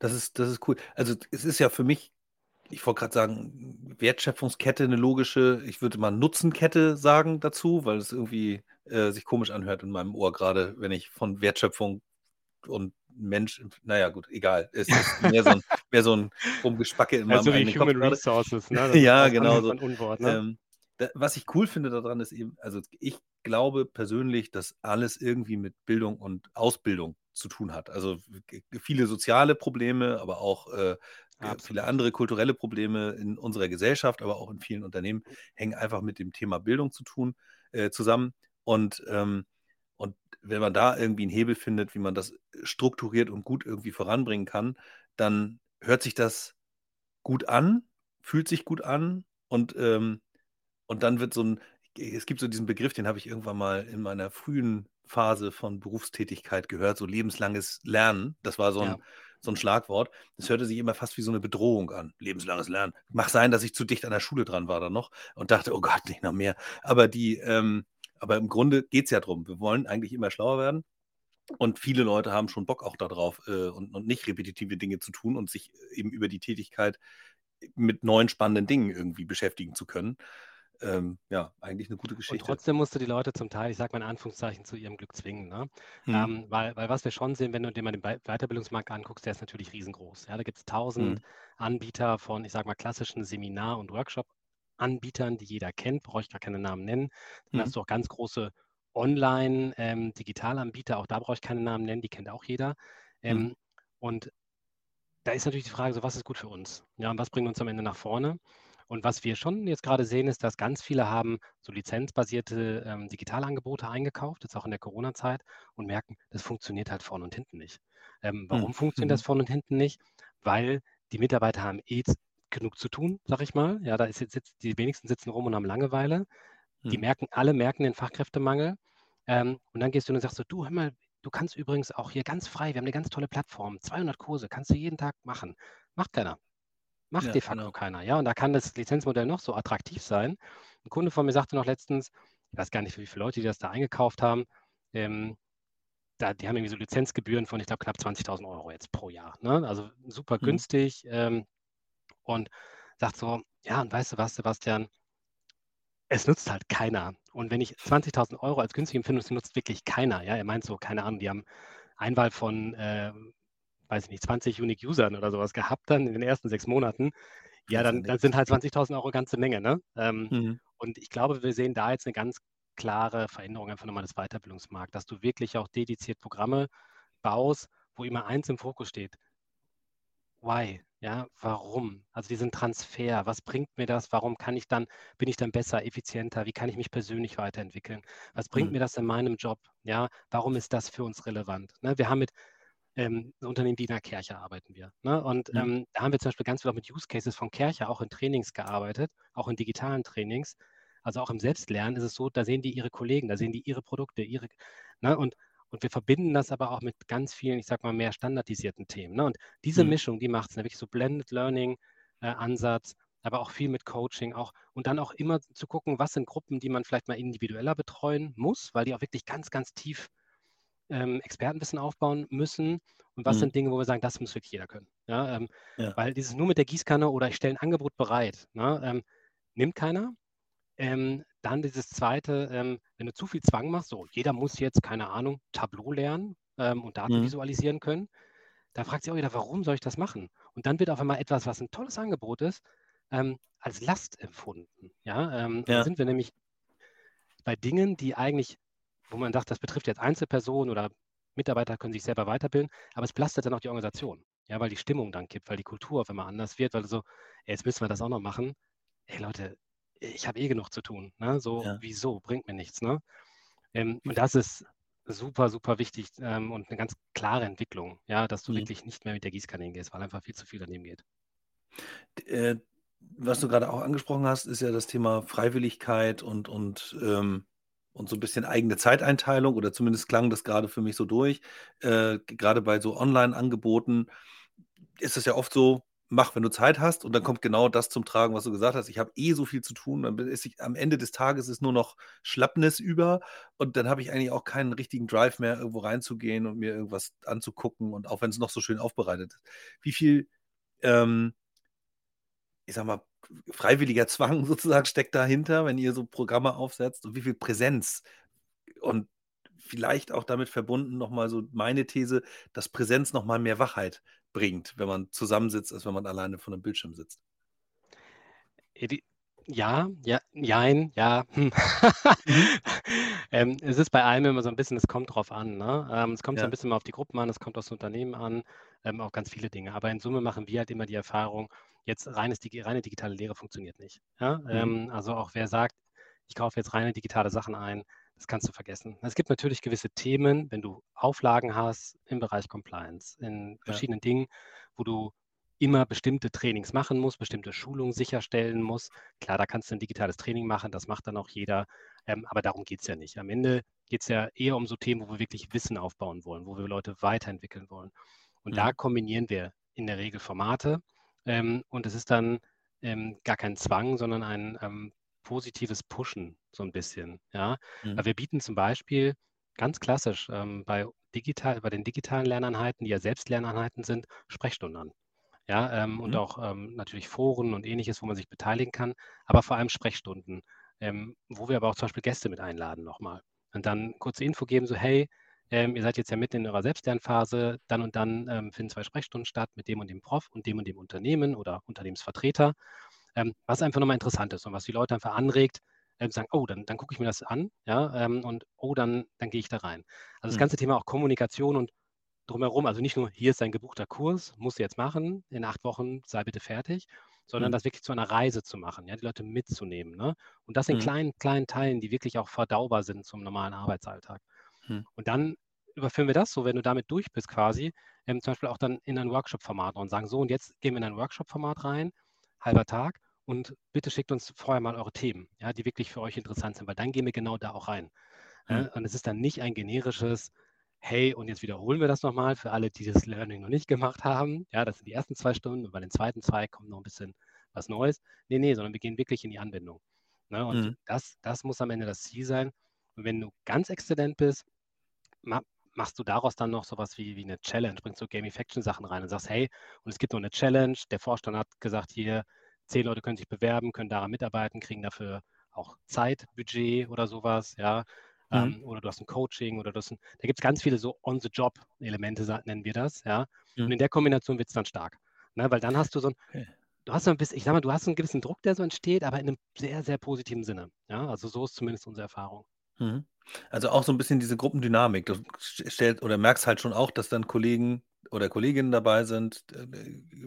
Das ist das ist cool. Also, es ist ja für mich ich wollte grad sagen, Wertschöpfungskette 'ne logische ich würde mal Nutzenkette sagen dazu, weil es irgendwie, äh, sich komisch anhört in meinem Ohr, grade wenn ich von Wertschöpfung und Mensch na ja, gut, egal. Es ist mehr so 'n mehr so 'n Rumgespacke in meinem Also, wie Kopf Human. Resources, ne? Ja, genau so Unwort, ne? Ähm, da was ich cool finde da dran ist eben also, ich glaube persönlich, dass alles irgendwie mit Bildung und Ausbildung zu tun hat. Also, viele soziale Probleme, aber auch, äh, viele andere kulturelle Probleme in unserer Gesellschaft, aber auch in vielen Unternehmen hängen einfach mit dem Thema Bildung zu tun äh, zusammen. Und, ähm, Und wenn man da irgendwie einen Hebel findet, wie man das strukturiert und gut irgendwie voranbringen kann, dann hört sich das gut an, fühlt sich gut an und, ähm, und dann wird so ein, es gibt so diesen Begriff, den habe ich irgendwann mal in meiner frühen Phase von Berufstätigkeit gehört, so lebenslanges Lernen. Das war so ein, Ja. so ein Schlagwort. Das hörte sich immer fast wie so eine Bedrohung an. Lebenslanges Lernen. Mag sein, dass ich zu dicht an der Schule dran war dann noch und dachte, oh Gott, nicht noch mehr. Aber die, ähm, aber im Grunde geht es ja darum. Wir wollen eigentlich immer schlauer werden. Und viele Leute haben schon Bock auch darauf äh, und, und nicht repetitive Dinge zu tun und sich eben über die Tätigkeit mit neuen spannenden Dingen irgendwie beschäftigen zu können. Ähm, ja, eigentlich eine gute Und Geschichte. trotzdem musst du die Leute zum Teil, ich sage mal in Anführungszeichen, zu ihrem Glück zwingen. Ne? Hm. Ähm, weil, weil was wir schon sehen, wenn du dir mal den Weiterbildungsmarkt anguckst, der ist natürlich riesengroß. Ja? Da gibt es tausend Hm. Anbieter von, ich sage mal, klassischen Seminar- und Workshop-Anbietern, die jeder kennt, brauche ich gar keine Namen nennen. Dann Hm. hast du auch ganz große Online-Digitalanbieter, auch da brauche ich keine Namen nennen, die kennt auch jeder. Hm. Ähm, und da ist natürlich die Frage, so was ist gut für uns? Ja, und was bringt uns am Ende nach vorne? Und was wir schon jetzt gerade sehen, ist, dass ganz viele haben so lizenzbasierte ähm, Digitalangebote eingekauft, jetzt auch in der Corona-Zeit, und merken, das funktioniert halt vorne und hinten nicht. Ähm, warum Hm. funktioniert Mhm. das vorne und hinten nicht? Weil die Mitarbeiter haben eh genug zu tun, sag ich mal. Ja, da ist jetzt, sitzt, die wenigsten sitzen rum und haben Langeweile. Die Hm. merken, alle merken den Fachkräftemangel. Ähm, und dann gehst du und sagst so, du, hör mal, du kannst übrigens auch hier ganz frei, wir haben eine ganz tolle Plattform, 200 Kurse, kannst du jeden Tag machen. Macht keiner. Macht Ja, de facto genau. keiner. Ja, und da kann das Lizenzmodell noch so attraktiv sein. Ein Kunde von mir sagte noch letztens, ich weiß gar nicht, wie viele Leute, die das da eingekauft haben, ähm, da, die haben irgendwie so Lizenzgebühren von, ich glaube, knapp 20.000 Euro jetzt pro Jahr. Ne? Also super Hm. günstig ähm, und sagt so, ja, und weißt du was, Sebastian, es nutzt halt keiner. Und wenn ich 20.000 Euro als günstig empfinde, es nutzt wirklich keiner. Ja, er meint so, keine Ahnung, die haben Einwahl von, äh, weiß ich nicht, 20 Unique Usern oder sowas gehabt dann in den ersten sechs Monaten. Ja, dann, dann sind halt 20.000 Euro ganze Menge. Ne? Ähm, Mhm. und ich glaube, wir sehen da jetzt eine ganz klare Veränderung einfach nochmal des Weiterbildungsmarkts, dass du wirklich auch dediziert Programme baust, wo immer eins im Fokus steht. Why? Ja, warum? Also diesen Transfer, was bringt mir das? Warum kann ich dann, bin ich dann besser, effizienter? Wie kann ich mich persönlich weiterentwickeln? Was bringt Hm. mir das in meinem Job? Ja, warum ist das für uns relevant? Ne, wir haben mit ähm, Unternehmen wie in der Kirche arbeiten wir. Ne? Und Hm. ähm, da haben wir zum Beispiel ganz viel auch mit Use Cases von Kirche auch in Trainings gearbeitet, auch in digitalen Trainings. Also auch im Selbstlernen ist es so, da sehen die ihre Kollegen, da sehen die ihre Produkte, ihre, ne? und, und wir verbinden das aber auch mit ganz vielen, ich sag mal, mehr standardisierten Themen. Ne? Und diese Hm. Mischung, die macht es, ne? wirklich so Blended Learning äh, Ansatz, aber auch viel mit Coaching auch und dann auch immer zu gucken, was sind Gruppen, die man vielleicht mal individueller betreuen muss, weil die auch wirklich ganz, ganz tief ähm, Expertenwissen aufbauen müssen und was Hm. sind Dinge, wo wir sagen, das muss wirklich jeder können. Ja, ähm, Ja. Weil dieses nur mit der Gießkanne oder ich stelle ein Angebot bereit, ne, ähm, nimmt keiner. Ähm, dann dieses zweite, ähm, wenn du zu viel Zwang machst, so jeder muss jetzt, keine Ahnung, Tableau lernen ähm, und Daten Mhm. visualisieren können, da fragt sich auch jeder, warum soll ich das machen? Und dann wird auf einmal etwas, was ein tolles Angebot ist, als Last empfunden. Ja, Ja. da sind wir nämlich bei Dingen, die eigentlich, wo man sagt, das betrifft jetzt Einzelpersonen oder Mitarbeiter können sich selber weiterbilden, aber es belastet dann auch die Organisation. Ja, weil die Stimmung dann kippt, weil die Kultur auf einmal anders wird, weil so, jetzt müssen wir das auch noch machen. Ey Leute, ich habe eh genug zu tun. Ne? So, Ja. wieso? Bringt mir nichts. Ne? Ähm, und das ist super, super wichtig ähm, und eine ganz klare Entwicklung, ja, dass du Mhm. wirklich nicht mehr mit der Gießkanne hingehst, weil einfach viel zu viel daneben geht. Äh, was du gerade auch angesprochen hast, ist ja das Thema Freiwilligkeit und, und, ähm, und so ein bisschen eigene Zeiteinteilung oder zumindest klang das gerade für mich so durch. Äh, gerade bei so Online-Angeboten ist es ja oft so, mach, wenn du Zeit hast und dann kommt genau das zum Tragen, was du gesagt hast. Ich habe eh so viel zu tun, dann ist ich, am Ende des Tages ist nur noch Schlappnis über und dann habe ich eigentlich auch keinen richtigen Drive mehr, irgendwo reinzugehen und mir irgendwas anzugucken und auch wenn es noch so schön aufbereitet ist. Wie viel ähm, ich sag mal, freiwilliger Zwang sozusagen steckt dahinter, wenn ihr so Programme aufsetzt und wie viel Präsenz und vielleicht auch damit verbunden nochmal so meine These, dass Präsenz nochmal mehr Wachheit bringt, wenn man zusammensitzt, als wenn man alleine vor einem Bildschirm sitzt. Ja, ja, jein, ja. hm. Mhm. ähm, es ist bei allem immer so ein bisschen, es kommt drauf an. Ne? Ähm, es kommt so Ja. ein bisschen mal auf die Gruppen an, es kommt aufs Unternehmen an, ähm, auf ganz viele Dinge. Aber in Summe machen wir halt immer die Erfahrung, jetzt reines, reine digitale Lehre funktioniert nicht. Ja? Mhm. Ähm, also auch wer sagt, ich kaufe jetzt reine digitale Sachen ein, das kannst du vergessen. Es gibt natürlich gewisse Themen, wenn du Auflagen hast im Bereich Compliance, in verschiedenen ja. Dingen, wo du immer bestimmte Trainings machen musst, bestimmte Schulungen sicherstellen musst. Klar, da kannst du ein digitales Training machen, das macht dann auch jeder, ähm, aber darum geht es ja nicht. Am Ende geht es ja eher um so Themen, wo wir wirklich Wissen aufbauen wollen, wo wir Leute weiterentwickeln wollen. Und mhm. da kombinieren wir in der Regel Formate ähm, und es ist dann ähm, gar kein Zwang, sondern ein ähm, positives Pushen so ein bisschen. Ja? Mhm. Wir bieten zum Beispiel ganz klassisch ähm, bei, digital, bei den digitalen Lerneinheiten, die ja Selbstlerneinheiten sind, Sprechstunden an. Ja, ähm, mhm. und auch ähm, natürlich Foren und ähnliches, wo man sich beteiligen kann, aber vor allem Sprechstunden, wo wir aber auch zum Beispiel Gäste mit einladen nochmal. Und dann kurze Info geben, so hey, ähm, ihr seid jetzt ja mitten in eurer Selbstlernphase, dann und dann ähm, finden zwei Sprechstunden statt mit dem und dem Prof und dem und dem Unternehmen oder Unternehmensvertreter, ähm, was einfach nochmal interessant ist und was die Leute einfach anregt, ähm, sagen, oh, dann, dann gucke ich mir das an, ja, ähm, und oh, dann, dann gehe ich da rein. Also das mhm. ganze Thema auch Kommunikation und drumherum, also nicht nur, hier ist dein gebuchter Kurs, musst du jetzt machen, in acht Wochen sei bitte fertig, sondern mhm. das wirklich zu einer Reise zu machen, ja, die Leute mitzunehmen. Ne? Und das in mhm. kleinen, kleinen Teilen, die wirklich auch verdaubar sind zum normalen Arbeitsalltag. Mhm. Und dann überführen wir das so, wenn du damit durch bist quasi, ähm, zum Beispiel auch dann in ein Workshop-Format und sagen, so, und jetzt gehen wir in ein Workshop-Format rein, halber Tag, und bitte schickt uns vorher mal eure Themen, ja, die wirklich für euch interessant sind, weil dann gehen wir genau da auch rein. Mhm. und es ist dann nicht ein generisches, hey, und jetzt wiederholen wir das nochmal für alle, die das Learning noch nicht gemacht haben. Ja, das sind die ersten zwei Stunden und bei den zweiten zwei kommt noch ein bisschen was Neues. Nee, nee, sondern wir gehen wirklich in die Anwendung. Ne? Und mhm. das, das muss am Ende das Ziel sein. Und wenn du ganz exzellent bist, machst du daraus dann noch sowas wie, wie eine Challenge, bringst du Gamification-Sachen rein und sagst, hey, und es gibt noch eine Challenge, der Vorstand hat gesagt, hier, zehn Leute können sich bewerben, können daran mitarbeiten, kriegen dafür auch Zeit, Budget oder sowas, ja. Mhm. Ähm, oder du hast ein Coaching oder du hast ein, da gibt es ganz viele so On-the-Job-Elemente, nennen wir das, ja. Mhm. Und in der Kombination wird es dann stark. Ne? Weil dann hast du so ein, okay. du hast so ein bisschen, ich sag mal, du hast einen gewissen Druck, der so entsteht, aber in einem sehr, sehr positiven Sinne. Ja, also so ist zumindest unsere Erfahrung. Mhm. Also auch so ein bisschen diese Gruppendynamik. Du stellst oder merkst halt schon auch, dass dann Kollegen oder Kolleginnen dabei sind. Äh,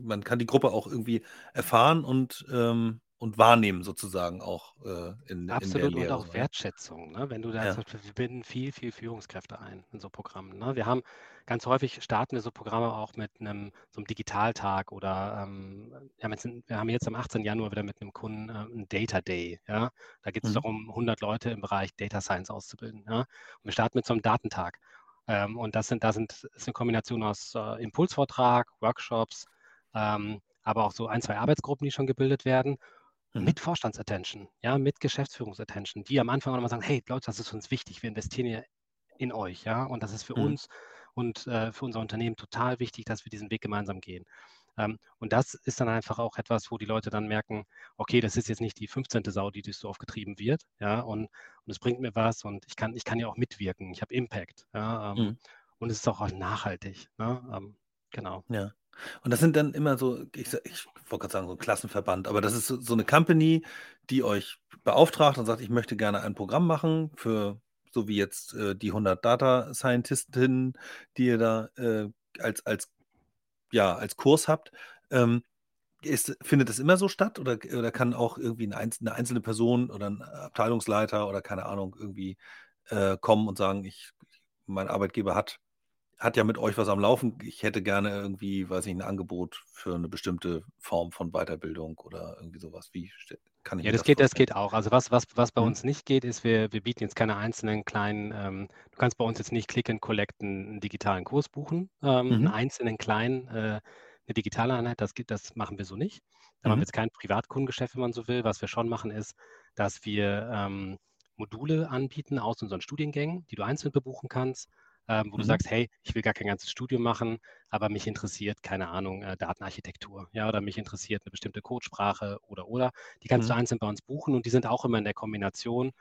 man kann die Gruppe auch irgendwie erfahren und, ähm, und wahrnehmen sozusagen auch äh, in, in der Absolut und auch? Wertschätzung. Ne? Wenn du da Ja. wir binden viel, viel Führungskräfte ein in so Programmen. Ne? Wir haben ganz häufig starten wir so Programme auch mit einem so einem Digitaltag oder ähm, wir, haben jetzt, wir haben jetzt am 18. Januar wieder mit einem Kunden äh, einen Data Day. Ja? Da geht es Mhm. darum, 100 Leute im Bereich Data Science auszubilden. Ja? Und wir starten mit so einem Datentag. Ähm, und das sind, das sind ist eine Kombination aus äh, Impulsvortrag, Workshops, ähm, aber auch so ein, zwei Arbeitsgruppen, die schon gebildet werden. Mhm. Mit Vorstandsattention, ja, mit Geschäftsführungsattention, die am Anfang auch nochmal sagen, hey Leute, das ist uns wichtig, wir investieren hier in euch, ja, und das ist für mhm. uns und äh, für unser Unternehmen total wichtig, dass wir diesen Weg gemeinsam gehen. Ähm, und das ist dann einfach auch etwas, wo die Leute dann merken, okay, das ist jetzt nicht die 15. Sau, die durchs Dorf getrieben wird, ja, und, und es bringt mir was und ich kann, ich kann ja auch mitwirken, ich habe Impact, ja, ähm, mhm. und es ist auch nachhaltig, ne? Ähm, genau. Ja. Und das sind dann immer so, ich, ich wollte gerade sagen, so ein Klassenverband, aber das ist so, so eine Company, die euch beauftragt und sagt, ich möchte gerne ein Programm machen für, so wie jetzt äh, die 100 Data Scientistinnen, die ihr da äh, als, als ja, als Kurs habt, ähm, ist, findet das immer so statt oder, oder kann auch irgendwie eine, einzelne, eine einzelne Person oder ein Abteilungsleiter oder keine Ahnung irgendwie äh, kommen und sagen, ich, mein Arbeitgeber hat, hat ja mit euch was am Laufen, ich hätte gerne irgendwie, weiß ich, ein Angebot für eine bestimmte Form von Weiterbildung oder irgendwie sowas. Wie kann ich Ja, das das geht, das geht auch. Also was, was, was bei Mhm. uns nicht geht, ist, wir, wir bieten jetzt keine einzelnen kleinen, ähm, du kannst bei uns jetzt nicht Click and Collect einen, digitalen Kurs buchen, ähm, einen mhm. einzelnen kleinen, äh, eine digitale Einheit, das, geht, das machen wir so nicht. Da machen wir mhm. jetzt kein Privatkundengeschäft, wenn man so will. Was wir schon machen, ist, dass wir ähm, Module anbieten aus unseren Studiengängen, die du einzeln bebuchen kannst ähm, wo mhm. du sagst, hey, ich will gar kein ganzes Studium machen, aber mich interessiert, keine Ahnung, äh, Datenarchitektur, ja, oder mich interessiert eine bestimmte Codesprache oder oder. Die kannst mhm. du einzeln bei uns buchen und die sind auch immer in der Kombination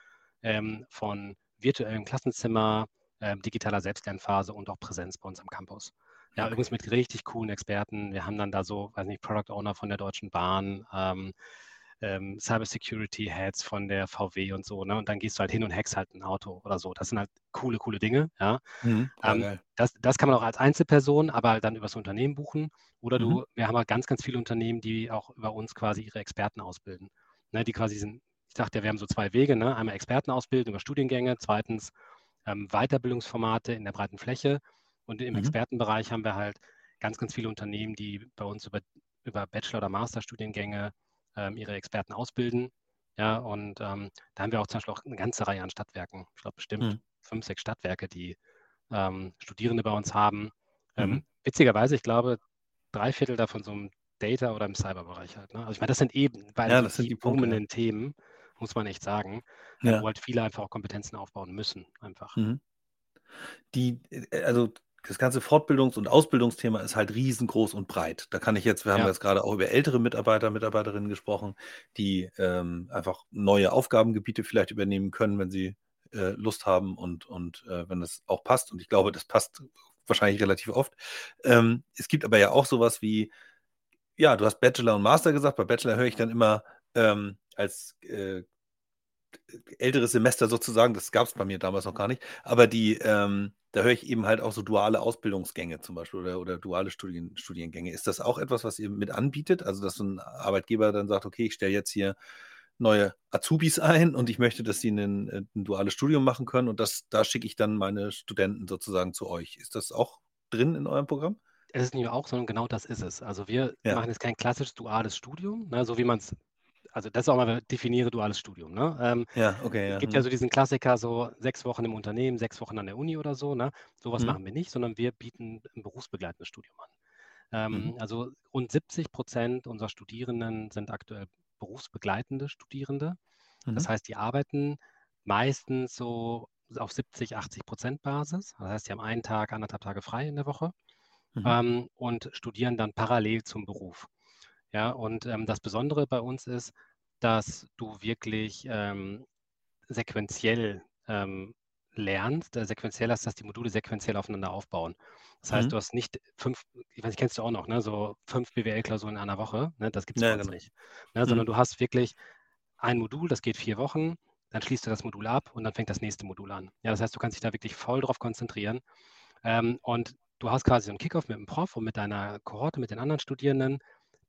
ähm, von virtuellem Klassenzimmer, ähm, digitaler Selbstlernphase und auch Präsenz bei uns am Campus. Ja, okay. übrigens mit richtig coolen Experten. Wir haben dann da so, weiß nicht, Product Owner von der Deutschen Bahn, ähm, ähm, Cybersecurity-Heads von der VW und so, ne? Und dann gehst du halt hin und hackst halt ein Auto oder so. Das sind halt coole, coole Dinge, ja. Mhm, ähm, das, das kann man auch als Einzelperson, aber dann übers Unternehmen buchen. Oder du, mhm. wir haben halt ganz, ganz viele Unternehmen, die auch über uns quasi ihre Experten ausbilden. Ne? Die quasi diesen ich dachte ja, wir haben so zwei Wege, ne? einmal Experten ausbilden über Studiengänge, zweitens ähm, Weiterbildungsformate in der breiten Fläche und im mhm. Expertenbereich haben wir halt ganz, ganz viele Unternehmen, die bei uns über, über Bachelor- oder Masterstudiengänge ihre Experten ausbilden. Ja, und ähm, da haben wir auch zum Beispiel auch eine ganze Reihe an Stadtwerken. Ich glaube bestimmt mhm. fünf, sechs Stadtwerke, die ähm, Studierende bei uns haben. Ähm, mhm. witzigerweise, ich glaube, drei Viertel davon so im Data- oder im Cyberbereich halt. Ne? Also ich meine, das sind eben weil ja, das die, die boomenden Themen, muss man echt sagen, ja. wo halt viele einfach auch Kompetenzen aufbauen müssen, einfach. Mhm. Die, äh, also das ganze Fortbildungs- und Ausbildungsthema ist halt riesengroß und breit. Da kann ich jetzt, wir haben ja. jetzt gerade auch über ältere Mitarbeiter, Mitarbeiterinnen gesprochen, die ähm, einfach neue Aufgabengebiete vielleicht übernehmen können, wenn sie äh, Lust haben und, und äh, wenn das auch passt. Und ich glaube, das passt wahrscheinlich relativ oft. Ähm, es gibt aber ja auch sowas wie, ja, du hast Bachelor und Master gesagt. Bei Bachelor höre ich dann immer ähm, als äh, älteres Semester sozusagen, das gab es bei mir damals noch gar nicht, aber die, ähm, da höre ich eben halt auch so duale Ausbildungsgänge zum Beispiel oder, oder duale Studien, Studiengänge. Ist das auch etwas, was ihr mit anbietet? Also, dass so ein Arbeitgeber dann sagt, okay, ich stelle jetzt hier neue Azubis ein und ich möchte, dass sie ein, äh, ein duales Studium machen können und das, da schicke ich dann meine Studenten sozusagen zu euch. Ist das auch drin in eurem Programm? Es ist nicht auch, sondern genau das ist es. Also wir ja. machen jetzt kein klassisches duales Studium, ne, so wie man es also das ist auch mal definiere duales Studium. Ne? Ähm, ja, okay. Es gibt ja mhm. so diesen Klassiker, so sechs Wochen im Unternehmen, sechs Wochen an der Uni oder so. Ne? Sowas mhm. machen wir nicht, sondern wir bieten ein berufsbegleitendes Studium an. Ähm, mhm. Also rund 70 Prozent unserer Studierenden sind aktuell berufsbegleitende Studierende. Mhm. Das heißt, die arbeiten meistens so auf 70, 80 Prozent Basis. Das heißt, die haben einen Tag, anderthalb Tage frei in der Woche mhm. ähm, und studieren dann parallel zum Beruf. Ja, und ähm, das Besondere bei uns ist, dass du wirklich ähm, sequenziell ähm, lernst. Äh, sequenziell heißt, dass die Module sequenziell aufeinander aufbauen. Das heißt, mhm. du hast nicht fünf, ich weiß nicht, kennst du auch noch, ne, so fünf BWL-Klausuren in einer Woche, ne, das gibt es uns genau. nicht. Ne, mhm. Sondern du hast wirklich ein Modul, das geht vier Wochen, dann schließt du das Modul ab und dann fängt das nächste Modul an. Ja, das heißt, du kannst dich da wirklich voll drauf konzentrieren. Ähm, und du hast quasi so einen Kickoff mit dem Prof und mit deiner Kohorte, mit den anderen Studierenden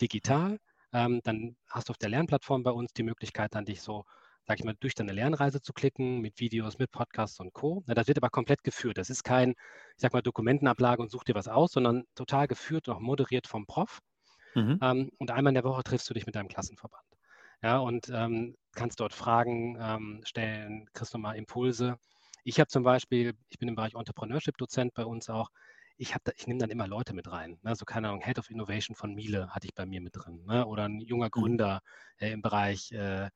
digital. Ähm, dann hast du auf der Lernplattform bei uns die Möglichkeit, dann dich so, sag ich mal, durch deine Lernreise zu klicken, mit Videos, mit Podcasts und Co. Na, das wird aber komplett geführt. Das ist kein, ich sag mal, Dokumentenablage und such dir was aus, sondern total geführt und auch moderiert vom Prof. Mhm. Ähm, und einmal in der Woche triffst du dich mit deinem Klassenverband. Ja, und ähm, kannst dort Fragen ähm, stellen, kriegst nochmal Impulse. Ich habe zum Beispiel, ich bin im Bereich Entrepreneurship-Dozent bei uns auch, ich, ich nehme dann immer Leute mit rein. Ne? So, keine Ahnung, Head of Innovation von Miele hatte ich bei mir mit drin. Ne? Oder ein junger mhm. Gründer äh, im Bereich äh,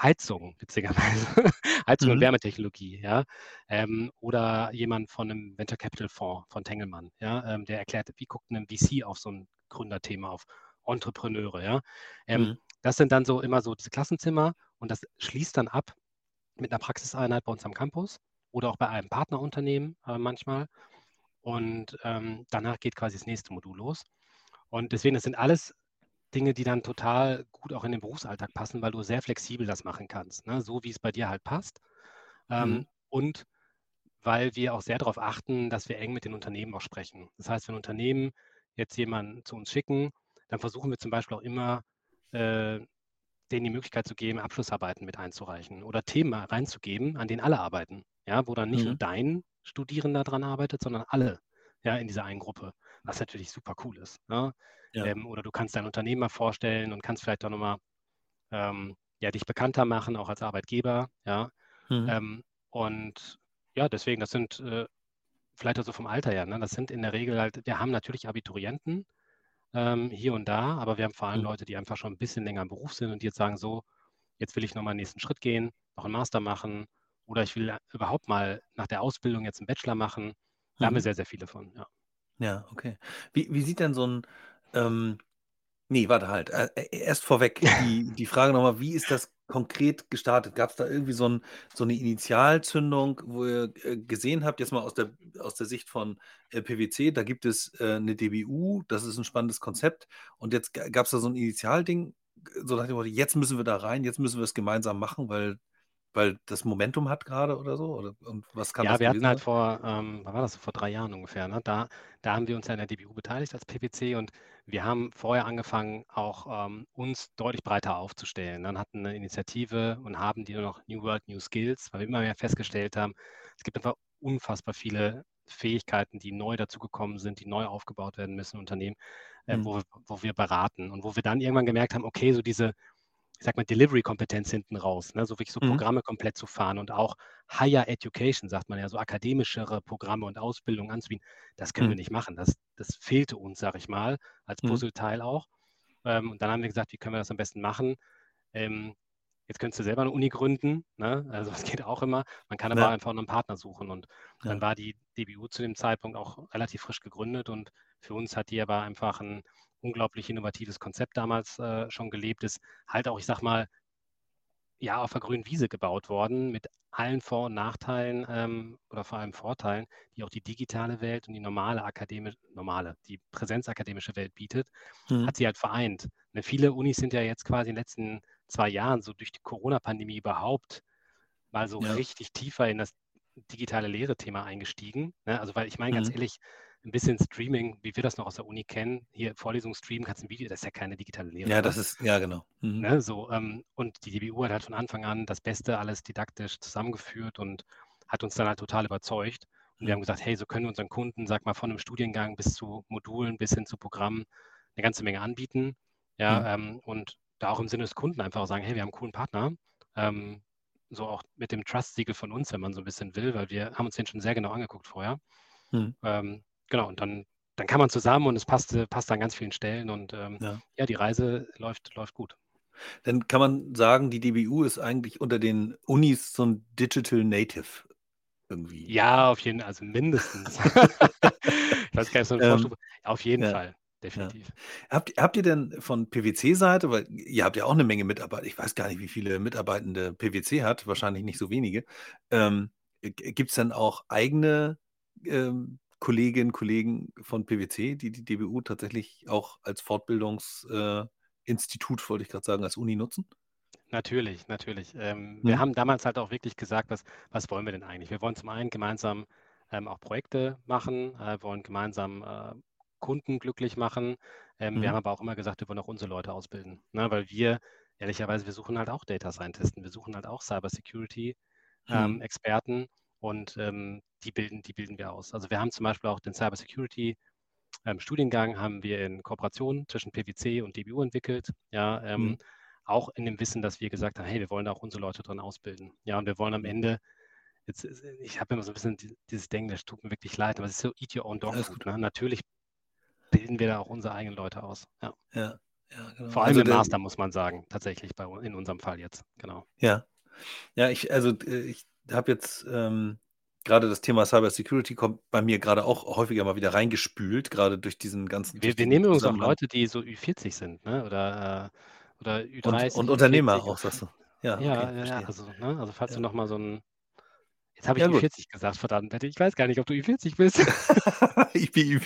Heizung, witzigerweise. Heizung mhm. und Wärmetechnologie, ja. Ähm, oder jemand von einem Venture Capital Fonds von Tengelmann, ja, ähm, der erklärt, wie guckt ein VC auf so ein Gründerthema, auf Entrepreneure, ja. Ähm, mhm. Das sind dann so immer so diese Klassenzimmer und das schließt dann ab mit einer Praxiseinheit bei uns am Campus oder auch bei einem Partnerunternehmen äh, manchmal. Und ähm, danach geht quasi das nächste Modul los. Und deswegen, das sind alles Dinge, die dann total gut auch in den Berufsalltag passen, weil du sehr flexibel das machen kannst, ne? so wie es bei dir halt passt. Ähm, mhm. Und weil wir auch sehr darauf achten, dass wir eng mit den Unternehmen auch sprechen. Das heißt, wenn Unternehmen jetzt jemanden zu uns schicken, dann versuchen wir zum Beispiel auch immer, äh, denen die Möglichkeit zu geben, Abschlussarbeiten mit einzureichen oder Themen reinzugeben, an denen alle arbeiten. Ja, wo dann nicht mhm. nur dein Studierender daran arbeitet, sondern alle ja, in dieser einen Gruppe, was natürlich super cool ist. Ne? Ja. Ähm, oder du kannst dein Unternehmen mal vorstellen und kannst vielleicht auch nochmal ähm, ja, dich bekannter machen, auch als Arbeitgeber. Ja? Mhm. Ähm, und ja, deswegen, das sind äh, vielleicht also vom Alter her, ne? das sind in der Regel halt, wir haben natürlich Abiturienten ähm, hier und da, aber wir haben vor allem mhm. Leute, die einfach schon ein bisschen länger im Beruf sind und die jetzt sagen, so, jetzt will ich nochmal einen nächsten Schritt gehen, noch einen Master machen oder ich will überhaupt mal nach der Ausbildung jetzt einen Bachelor machen. Da mhm. haben wir mhm. sehr, sehr viele von, ja. Ja, okay. Wie, wie sieht denn so ein, ähm, nee, warte halt, äh, äh erst vorweg die, die Frage nochmal, wie ist das konkret gestartet? Gab es da irgendwie so, ein, so eine Initialzündung, wo ihr äh, gesehen habt, jetzt mal aus der, aus der Sicht von PwC, da gibt es eine DBU, das ist ein spannendes Konzept und jetzt gab es da so ein Initialding, so nach dem Motto, jetzt müssen wir da rein, jetzt müssen wir es gemeinsam machen, weil weil das Momentum hat gerade oder so? Oder, und was kann Ja, das wir hatten halt vor, ähm, war das? Vor drei Jahren ungefähr, ne? Da, da haben wir uns ja in der DBU beteiligt als PwC und wir haben vorher angefangen, auch ähm, uns deutlich breiter aufzustellen. Dann hatten eine Initiative und haben die nur noch New World, New Skills, weil wir immer mehr festgestellt haben, es gibt einfach unfassbar viele Fähigkeiten, die neu dazugekommen sind, die neu aufgebaut werden müssen in Unternehmen, äh, Mhm. wo, wo wir beraten und wo wir dann irgendwann gemerkt haben, okay, so diese, ich sag mal, Delivery-Kompetenz hinten raus, ne? so wirklich so Mhm. Programme komplett zu fahren und auch Higher Education, sagt man ja, so akademischere Programme und Ausbildung anzubieten, das können wir Mhm. nicht machen. Das, das fehlte uns, sag ich mal, als Mhm. Puzzleteil auch. Ähm, und dann haben wir gesagt, wie können wir das am besten machen? Ähm, jetzt könntest du selber eine Uni gründen, ne? also das geht auch immer. Man kann aber Ja. einfach einen Partner suchen und dann Ja. war die DBU zu dem Zeitpunkt auch relativ frisch gegründet und für uns hat die aber einfach ein unglaublich innovatives Konzept damals äh, schon gelebt, ist halt auch, ich sag mal, ja, auf der grünen Wiese gebaut worden, mit allen Vor- und Nachteilen ähm, oder vor allem Vorteilen, die auch die digitale Welt und die normale akademische, normale, die präsenzakademische Welt bietet, Mhm. hat sie halt vereint. Ne, viele Unis sind ja jetzt quasi in den letzten zwei Jahren so durch die Corona-Pandemie überhaupt mal so Ja. richtig tiefer in das digitale Lehre-Thema eingestiegen. Ne? Also, weil ich meine, ganz Mhm. ehrlich, ein bisschen Streaming, wie wir das noch aus der Uni kennen, hier Vorlesung streamen, kannst ein Video, das ist ja keine digitale Lehre. Ja, oder? das ist, ja, genau. Mhm. Ne, so, ähm, und die DBU hat halt von Anfang an das Beste alles didaktisch zusammengeführt und hat uns dann halt total überzeugt. Und wir Mhm. haben gesagt, hey, so können wir unseren Kunden, sag mal, von einem Studiengang bis zu Modulen, bis hin zu Programmen eine ganze Menge anbieten. Ja, ähm, und da auch im Sinne des Kunden einfach sagen, hey, wir haben einen coolen Partner. Ähm, so auch mit dem Trust-Siegel von uns, wenn man so ein bisschen will, weil wir haben uns den schon sehr genau angeguckt vorher. Mhm. Ähm, genau, und dann, dann kann man zusammen und es passt, passt an ganz vielen Stellen und ähm, Ja. ja, die Reise läuft, läuft gut. Dann kann man sagen, die DBU ist eigentlich unter den Unis so ein Digital Native irgendwie. Ja, auf jeden Fall, also mindestens. ich weiß gar nicht, so eine Ähm, Vorstufe. Auf jeden ja, Fall, definitiv. Habt, habt ihr denn von PwC-Seite, weil ihr habt ja auch eine Menge Mitarbeiter, ich weiß gar nicht, wie viele Mitarbeitende PwC hat, wahrscheinlich nicht so wenige. Ähm, Gibt es denn auch eigene ähm, Kolleginnen, Kollegen von PwC, die die DBU tatsächlich auch als Fortbildungsinstitut, wollte ich gerade sagen, als Uni nutzen? Natürlich, natürlich. Ähm, wir Hm? haben damals halt auch wirklich gesagt, was, was wollen wir denn eigentlich? Wir wollen zum einen gemeinsam ähm, auch Projekte machen, äh, wollen gemeinsam äh, Kunden glücklich machen. Ähm, Wir Mhm. haben aber auch immer gesagt, wir wollen auch unsere Leute ausbilden. Ne? Weil wir, ehrlicherweise, wir suchen halt auch Data Scientisten, wir suchen halt auch Cyber Security ähm, Mhm. Experten und ähm, die, bilden, die bilden wir aus. Also wir haben zum Beispiel auch den Cyber Security ähm, Studiengang haben wir in Kooperation zwischen PwC und DBU entwickelt. Ja, ähm, Mhm. auch in dem Wissen, dass wir gesagt haben, hey, wir wollen da auch unsere Leute drin ausbilden. Ja, und wir wollen am. Ende, jetzt, ich habe immer so ein bisschen die- dieses Denken, das tut mir wirklich leid, aber es ist so eat your own dog food. gut. Ne? Natürlich bilden wir da auch unsere eigenen Leute aus. Ja. Ja, ja, genau. Vor allem Also im der, Master, muss man sagen, tatsächlich bei, in unserem Fall jetzt. Genau. ja, ja, ich, also äh, ich habe jetzt ähm, gerade das Thema Cyber Security kommt bei mir gerade auch häufiger mal wieder reingespült, gerade durch diesen ganzen, Wir, wir nehmen übrigens auch. Leute, die so Ü40 sind, ne? Oder, äh, oder Und, Ü30, und Unternehmer Ü40. auch, sagst du. Ja, Ja, okay, ja, also, ne? Also falls du Ja, nochmal so ein. Jetzt habe ich ja gut. Ü40 gesagt, verdammt. Ich weiß gar nicht, ob du Ü40 bist. ich bin Ü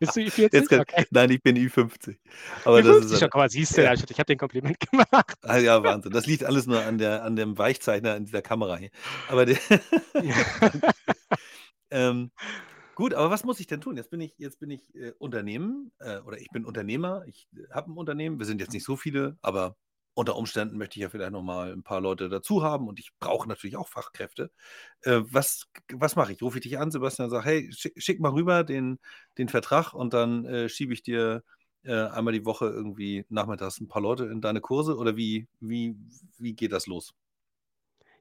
Bist du Jetzt Ü40? kann, Okay. nein, ich bin Ü50. Aber das ist Ü50 schon, guck mal, siehst du, ja, ich, habe den Kompliment gemacht. ah, ja, Wahnsinn. Das liegt alles nur an, der, an dem Weichzeichner in dieser Kamera hier. Aber der. Ähm, gut, aber was muss ich denn tun? Jetzt bin ich, jetzt bin ich äh, Unternehmen äh, oder ich bin Unternehmer. Ich äh, habe ein Unternehmen. Wir sind jetzt nicht so viele, aber unter Umständen möchte ich ja vielleicht nochmal ein paar Leute dazu haben und ich brauche natürlich auch Fachkräfte. Äh, was was mache ich? Rufe ich dich an, Sebastian, und sage, hey, schick, schick mal rüber den, den Vertrag und dann äh, schiebe ich dir äh, einmal die Woche irgendwie nachmittags ein paar Leute in deine Kurse oder wie, wie, wie geht das los?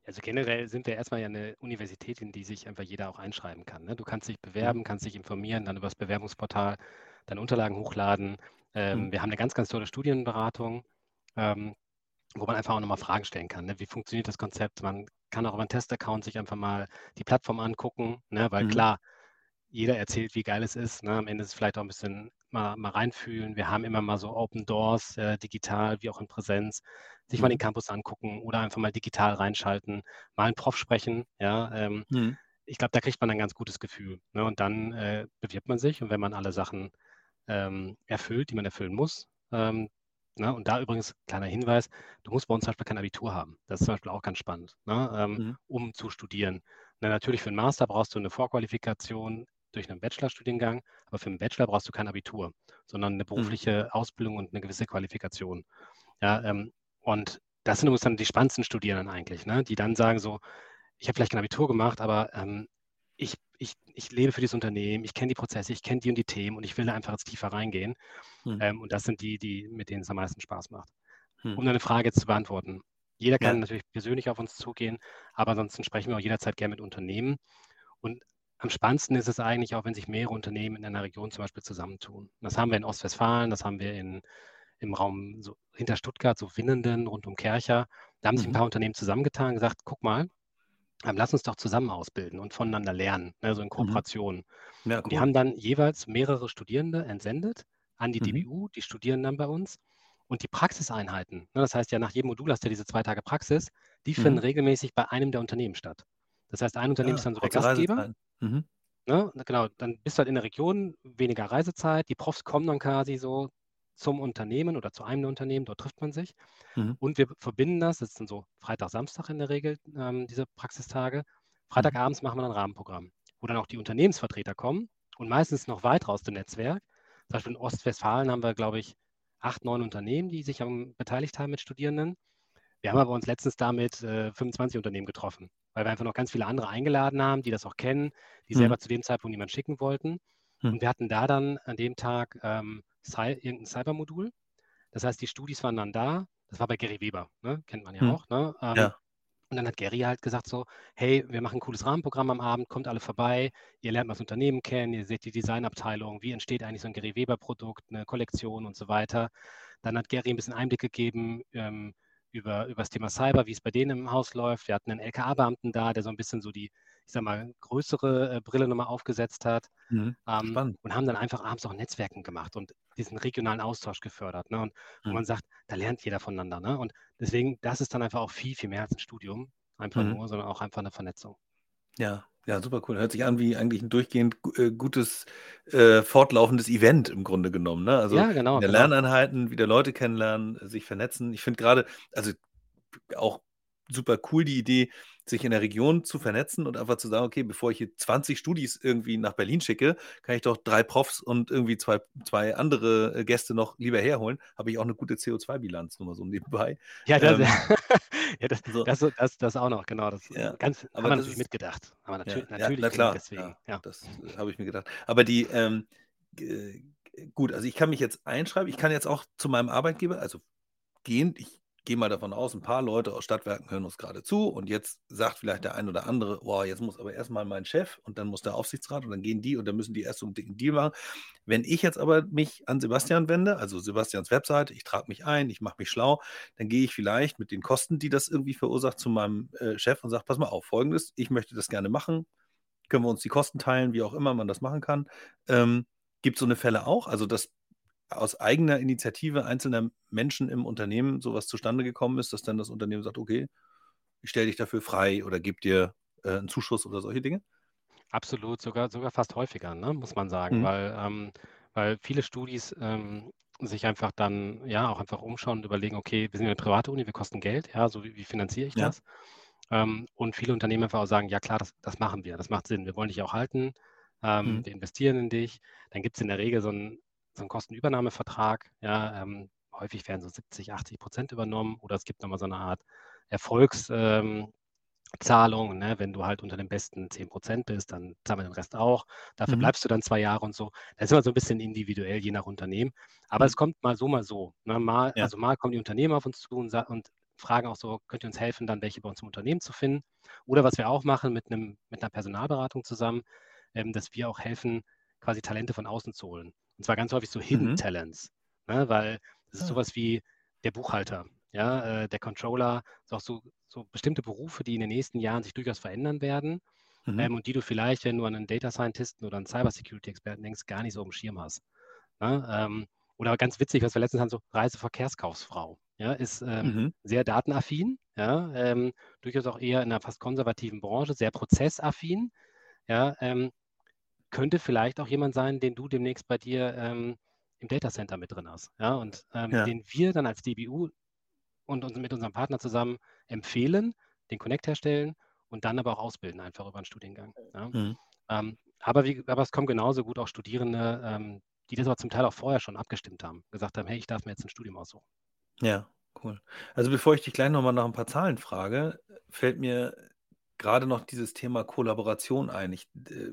Also generell sind wir erstmal ja eine Universität, in die sich einfach jeder auch einschreiben kann. Ne? Du kannst dich Mhm. bewerben, kannst dich informieren, dann über das Bewerbungsportal deine Unterlagen hochladen. Ähm, Mhm. wir haben eine ganz, ganz tolle Studienberatung, ähm, wo man einfach auch nochmal Fragen stellen kann. Ne? Wie funktioniert das Konzept? Man kann auch über einen Testaccount sich einfach mal die Plattform angucken, ne? weil Mhm. klar, jeder erzählt, wie geil es ist. Ne? Am Ende ist es vielleicht auch ein bisschen mal, mal reinfühlen. Wir haben immer mal so Open Doors, äh, digital wie auch in Präsenz, sich mal den Mhm. Campus angucken oder einfach mal digital reinschalten, mal einen Prof sprechen. Ja, ähm, Mhm. ich glaube, da kriegt man ein ganz gutes Gefühl. Ne? Und dann äh, bewirbt man sich und wenn man alle Sachen ähm, erfüllt, die man erfüllen muss, ähm, Ne? Und da übrigens, kleiner Hinweis, du musst bei uns zum Beispiel kein Abitur haben. Das ist zum Beispiel auch ganz spannend, ne? ähm, mhm. um zu studieren. Na, natürlich für einen Master brauchst du eine Vorqualifikation durch einen Bachelorstudiengang, aber für einen Bachelor brauchst du kein Abitur, sondern eine mhm. berufliche mhm. Ausbildung und eine gewisse Qualifikation. Ja, ähm, und das sind übrigens dann die spannendsten Studierenden eigentlich, ne? die dann sagen so, ich habe vielleicht kein Abitur gemacht, aber ähm, ich, ich, ich lebe für dieses Unternehmen, ich kenne die Prozesse, ich kenne die und die Themen und ich will da einfach jetzt tiefer reingehen. Hm. Ähm, und das sind die, die, mit denen es am meisten Spaß macht. Hm. Um deine Frage jetzt zu beantworten. Jeder kann ja. natürlich persönlich auf uns zugehen, aber ansonsten sprechen wir auch jederzeit gerne mit Unternehmen. Und am spannendsten ist es eigentlich auch, wenn sich mehrere Unternehmen in einer Region zum Beispiel zusammentun. Das haben wir in Ostwestfalen, das haben wir in, im Raum so hinter Stuttgart, so Winnenden, rund um Kercher. Da haben sich ein mhm. paar Unternehmen zusammengetan und gesagt, guck mal, lass uns doch zusammen ausbilden und voneinander lernen, ne, so in mhm. Kooperation. Mhm. Ja, cool. Die haben dann jeweils mehrere Studierende entsendet an die mhm. DBU, die studieren dann bei uns. Und die Praxiseinheiten, ne, das heißt ja, nach jedem Modul hast du diese zwei Tage Praxis, die finden mhm. regelmäßig bei einem der Unternehmen statt. Das heißt, ein Unternehmen ja, ist dann so der Gastgeber. Mhm. Ne, genau, dann bist du halt in der Region, weniger Reisezeit, die Profs kommen dann quasi so zum Unternehmen oder zu einem Unternehmen, dort trifft man sich. Mhm. Und wir verbinden das, das sind so Freitag, Samstag in der Regel, ähm, diese Praxistage. Freitagabends mhm. machen wir dann ein Rahmenprogramm, wo dann auch die Unternehmensvertreter kommen und meistens noch weiter aus dem Netzwerk. Zum Beispiel in Ostwestfalen haben wir, glaube ich, acht, neun Unternehmen, die sich am, beteiligt haben mit Studierenden. Wir haben aber uns letztens damit äh, 25 Unternehmen getroffen, weil wir einfach noch ganz viele andere eingeladen haben, die das auch kennen, die mhm. selber zu dem Zeitpunkt niemand schicken wollten. Mhm. Und wir hatten da dann an dem Tag ähm, irgendein Cybermodul. Das heißt, die Studis waren dann da. Das war bei Gary Weber, ne? kennt man ja hm. auch. Ne? Ähm, ja. Und dann hat Gary halt gesagt so, hey, wir machen ein cooles Rahmenprogramm am Abend, kommt alle vorbei, ihr lernt mal das Unternehmen kennen, ihr seht die Designabteilung, wie entsteht eigentlich so ein Gary Weber Produkt, eine Kollektion und so weiter. Dann hat Gary ein bisschen Einblick gegeben ähm, über, über das Thema Cyber, wie es bei denen im Haus läuft. Wir hatten einen LKA-Beamten da, der so ein bisschen so die, ich sag mal, größere äh, Brille nochmal aufgesetzt hat. Mhm, ähm, und haben dann einfach abends auch Netzwerken gemacht und diesen regionalen Austausch gefördert. Ne? Und mhm. wo man sagt, da lernt jeder voneinander. Ne? Und deswegen, das ist dann einfach auch viel, viel mehr als ein Studium, einfach mhm. nur, sondern auch einfach eine Vernetzung. Ja, ja, super cool. Hört sich an wie eigentlich ein durchgehend äh, gutes, äh, fortlaufendes Event im Grunde genommen. Ne? Also ja, genau, genau. Lerneinheiten, wieder Leute kennenlernen, sich vernetzen. Ich finde gerade, also auch super cool die Idee, sich in der Region zu vernetzen und einfach zu sagen, okay, bevor ich hier 20 Studis irgendwie nach Berlin schicke, kann ich doch drei Profs und irgendwie zwei, zwei andere äh, Gäste noch lieber herholen, habe ich auch eine gute CO2-Bilanz, nur mal so nebenbei. Ja, das, ähm, ja, das, so. das, das, das, auch noch, genau. Das ja, ganz, aber haben wir natürlich ist, mitgedacht. Aber natürlich, ja, natürlich na klar, deswegen. Ja, das äh, habe ich mir gedacht. Aber die, ähm, gut, also ich kann mich jetzt einschreiben, ich kann jetzt auch zu meinem Arbeitgeber, also gehen, ich gehe mal davon aus, ein paar Leute aus Stadtwerken hören uns gerade zu und jetzt sagt vielleicht der ein oder andere, wow, jetzt muss aber erstmal mein Chef und dann muss der Aufsichtsrat und dann gehen die und dann müssen die erst so einen dicken Deal machen. Wenn ich jetzt aber mich an Sebastian wende, also Sebastians Webseite, ich trage mich ein, ich mache mich schlau, dann gehe ich vielleicht mit den Kosten, die das irgendwie verursacht, zu meinem äh, Chef und sage, pass mal auf, folgendes, ich möchte das gerne machen, können wir uns die Kosten teilen, wie auch immer man das machen kann. Ähm, Gibt es so eine Fälle auch? Also, dass aus eigener Initiative einzelner Menschen im Unternehmen sowas zustande gekommen ist, dass dann das Unternehmen sagt, okay, ich stelle dich dafür frei oder gebe dir äh, einen Zuschuss oder solche Dinge? Absolut, sogar, sogar fast häufiger, ne, muss man sagen, mhm. weil, ähm, weil viele Studis ähm, sich einfach dann ja auch einfach umschauen und überlegen, okay, wir sind eine private Uni, wir kosten Geld, ja, so wie, wie finanziere ich ja. das? Ähm, und viele Unternehmen einfach auch sagen, ja klar, das, das machen wir, das macht Sinn, wir wollen dich auch halten, ähm, mhm. wir investieren in dich. Dann gibt es in der Regel so ein so einen Kostenübernahmevertrag. Ja, ähm, häufig werden so 70, 80 Prozent übernommen oder es gibt nochmal so eine Art Erfolgszahlung. Ähm, ne? Wenn du halt unter den besten 10 Prozent bist, dann zahlen wir den Rest auch. Dafür mhm. bleibst du dann zwei Jahre und so. Das ist immer so ein bisschen individuell, je nach Unternehmen. Aber mhm. es kommt mal so, mal so. Ne? Mal, ja. Also mal kommen die Unternehmen auf uns zu und, und fragen auch so, könnt ihr uns helfen, dann welche bei uns im Unternehmen zu finden? Oder was wir auch machen mit, einem, mit einer Personalberatung zusammen, ähm, dass wir auch helfen, quasi Talente von außen zu holen. Und zwar ganz häufig so Hidden mhm. Talents, ne? weil das ist ah. sowas wie der Buchhalter, ja, äh, der Controller, ist auch so, so bestimmte Berufe, die in den nächsten Jahren sich durchaus verändern werden mhm. ähm, und die du vielleicht, wenn du an einen Data Scientisten oder einen Cybersecurity-Experten denkst, gar nicht so im Schirm hast. Ne? Ähm, oder ganz witzig, was wir letztens haben, so Reiseverkehrskaufsfrau, ja, ist ähm, mhm. sehr datenaffin, ja, ähm, durchaus auch eher in einer fast konservativen Branche, sehr prozessaffin, ja, ähm, könnte vielleicht auch jemand sein, den du demnächst bei dir ähm, im Datacenter mit drin ist. Ja, und ähm, Ja. den wir dann als DBU und uns mit unserem Partner zusammen empfehlen, den Connect herstellen und dann aber auch ausbilden, einfach über einen Studiengang. Ja. Mhm. Ähm, aber, wie, aber es kommen genauso gut auch Studierende, ähm, die das aber zum Teil auch vorher schon abgestimmt haben, gesagt haben, hey, ich darf mir jetzt ein Studium aussuchen. Ja, cool. Also bevor ich dich gleich nochmal nach ein paar Zahlen frage, fällt mir gerade noch dieses Thema Kollaboration ein. Ich äh,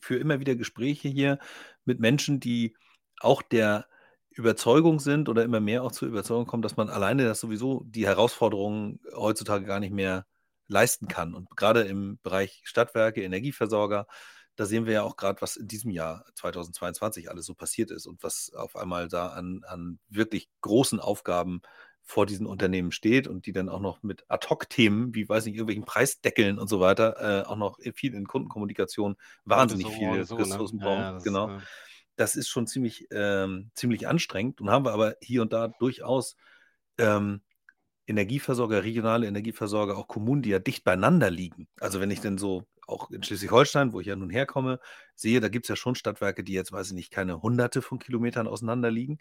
führe immer wieder Gespräche hier mit Menschen, die auch der Überzeugung sind oder immer mehr auch zur Überzeugung kommen, dass man alleine das sowieso die Herausforderungen heutzutage gar nicht mehr leisten kann. Und gerade im Bereich Stadtwerke, Energieversorger, da sehen wir ja auch gerade, was in diesem Jahr 2022 alles so passiert ist und was auf einmal da an, an wirklich großen Aufgaben vor diesen Unternehmen steht und die dann auch noch mit Ad-Hoc-Themen, wie weiß nicht, irgendwelchen Preisdeckeln und so weiter, äh, auch noch viel in Kundenkommunikation wahnsinnig so viele so, Ressourcen ne? brauchen. Ja, das, genau. äh, Das ist schon ziemlich, ähm, ziemlich anstrengend und haben wir aber hier und da durchaus ähm, Energieversorger, regionale Energieversorger, auch Kommunen, die ja dicht beieinander liegen. Also wenn ich denn so auch in Schleswig-Holstein, wo ich ja nun herkomme, sehe, da gibt es ja schon Stadtwerke, die jetzt, weiß ich nicht, keine hunderte von Kilometern auseinander liegen,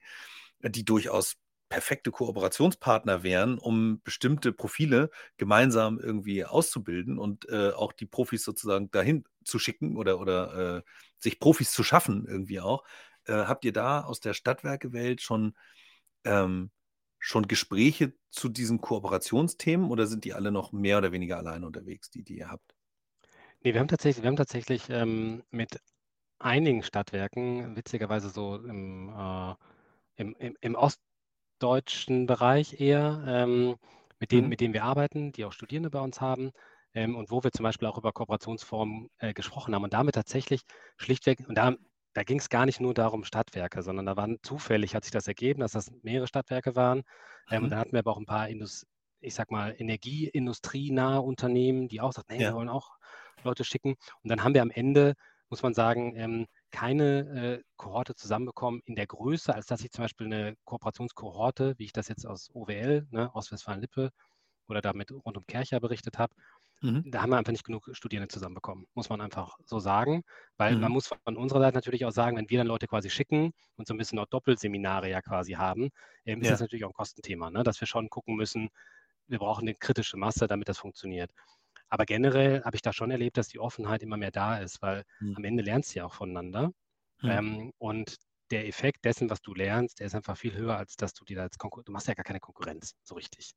die durchaus perfekte Kooperationspartner wären, um bestimmte Profile gemeinsam irgendwie auszubilden und äh, auch die Profis sozusagen dahin zu schicken oder, oder äh, sich Profis zu schaffen irgendwie auch. Äh, habt ihr da aus der Stadtwerkewelt schon, ähm, schon Gespräche zu diesen Kooperationsthemen oder sind die alle noch mehr oder weniger alleine unterwegs, die, die ihr habt? Nee, wir haben tatsächlich, wir haben tatsächlich ähm, mit einigen Stadtwerken, witzigerweise so im, äh, im, im, im ostdeutschen Bereich eher, ähm, mit denen, Mhm. mit denen wir arbeiten, die auch Studierende bei uns haben ähm, und wo wir zum Beispiel auch über Kooperationsformen äh, gesprochen haben und damit tatsächlich schlichtweg, und da, da ging es gar nicht nur darum Stadtwerke, sondern da waren zufällig, hat sich das ergeben, dass das mehrere Stadtwerke waren ähm, Mhm. und dann hatten wir aber auch ein paar Indus ich sag mal, energieindustrienahe Unternehmen, die auch sagten, hey, Ja. wir wollen auch Leute schicken. Und dann haben wir am Ende, muss man sagen, ähm, keine äh, Kohorte zusammenbekommen in der Größe, als dass ich zum Beispiel eine Kooperationskohorte, wie ich das jetzt aus OWL, ne, Ostwestfalen-Lippe oder damit rund um Kercher berichtet habe, Mhm. da haben wir einfach nicht genug Studierende zusammenbekommen, muss man einfach so sagen. Weil Mhm. man muss von unserer Seite natürlich auch sagen, wenn wir dann Leute quasi schicken und so ein bisschen auch Doppelseminare ja quasi haben, ähm, ist Ja. das natürlich auch ein Kostenthema, ne? dass wir schon gucken müssen, wir brauchen eine kritische Masse, damit das funktioniert. Aber generell habe ich da schon erlebt, dass die Offenheit immer mehr da ist, weil Mhm. am Ende lernst du ja auch voneinander. Mhm. Ähm, und der Effekt dessen, was du lernst, der ist einfach viel höher, als dass du dir da als Konkurrenz, du machst ja gar keine Konkurrenz, so richtig.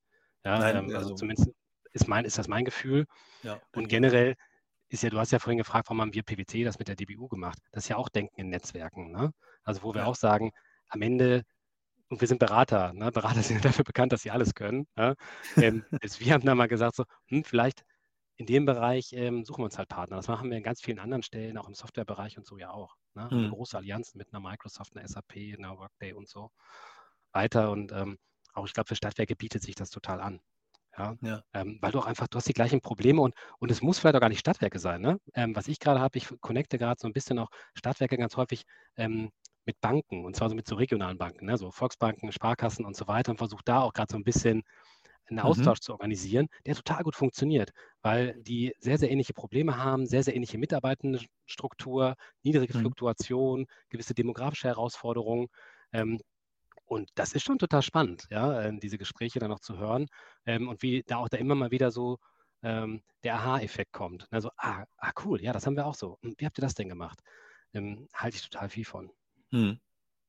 Ja, Nein, ähm, also also- zumindest ist, mein, ist das mein Gefühl. Ja, Und generell ist ja, du hast ja vorhin gefragt, warum haben wir PwC das mit der DBU gemacht? Das ist ja auch Denken in Netzwerken. Ne? Also wo wir Ja. auch sagen, am Ende, und wir sind Berater, ne? Berater sind ja dafür bekannt, dass sie alles können. Ja? Ähm, wir haben da mal gesagt, so, hm, vielleicht in dem Bereich ähm, suchen wir uns halt Partner. Das machen wir in ganz vielen anderen Stellen, auch im Softwarebereich und so ja auch. Ne? Wir Mhm. große Allianzen mit einer Microsoft, einer SAP, einer Workday und so weiter. Und ähm, auch ich glaube, für Stadtwerke bietet sich das total an. Ja, Ja. ähm, weil du auch einfach, du hast die gleichen Probleme und, und es muss vielleicht auch gar nicht Stadtwerke sein. Ne? Ähm, was ich gerade habe, ich connecte gerade so ein bisschen auch Stadtwerke ganz häufig ähm, mit Banken und zwar so mit so regionalen Banken, ne? so Volksbanken, Sparkassen und so weiter und versuche da auch gerade so ein bisschen einen Mhm. Austausch zu organisieren, der total gut funktioniert, weil die sehr, sehr ähnliche Probleme haben, sehr, sehr ähnliche Mitarbeitendenstruktur, niedrige Mhm. Fluktuation, gewisse demografische Herausforderungen. Ähm, und das ist schon total spannend, ja, äh, diese Gespräche dann noch zu hören ähm, und wie da auch da immer mal wieder so ähm, der Aha-Effekt kommt. Also, ah, ah, cool, ja, das haben wir auch so. Hm, Wie habt ihr das denn gemacht? Ähm, halte ich total viel von. Hm.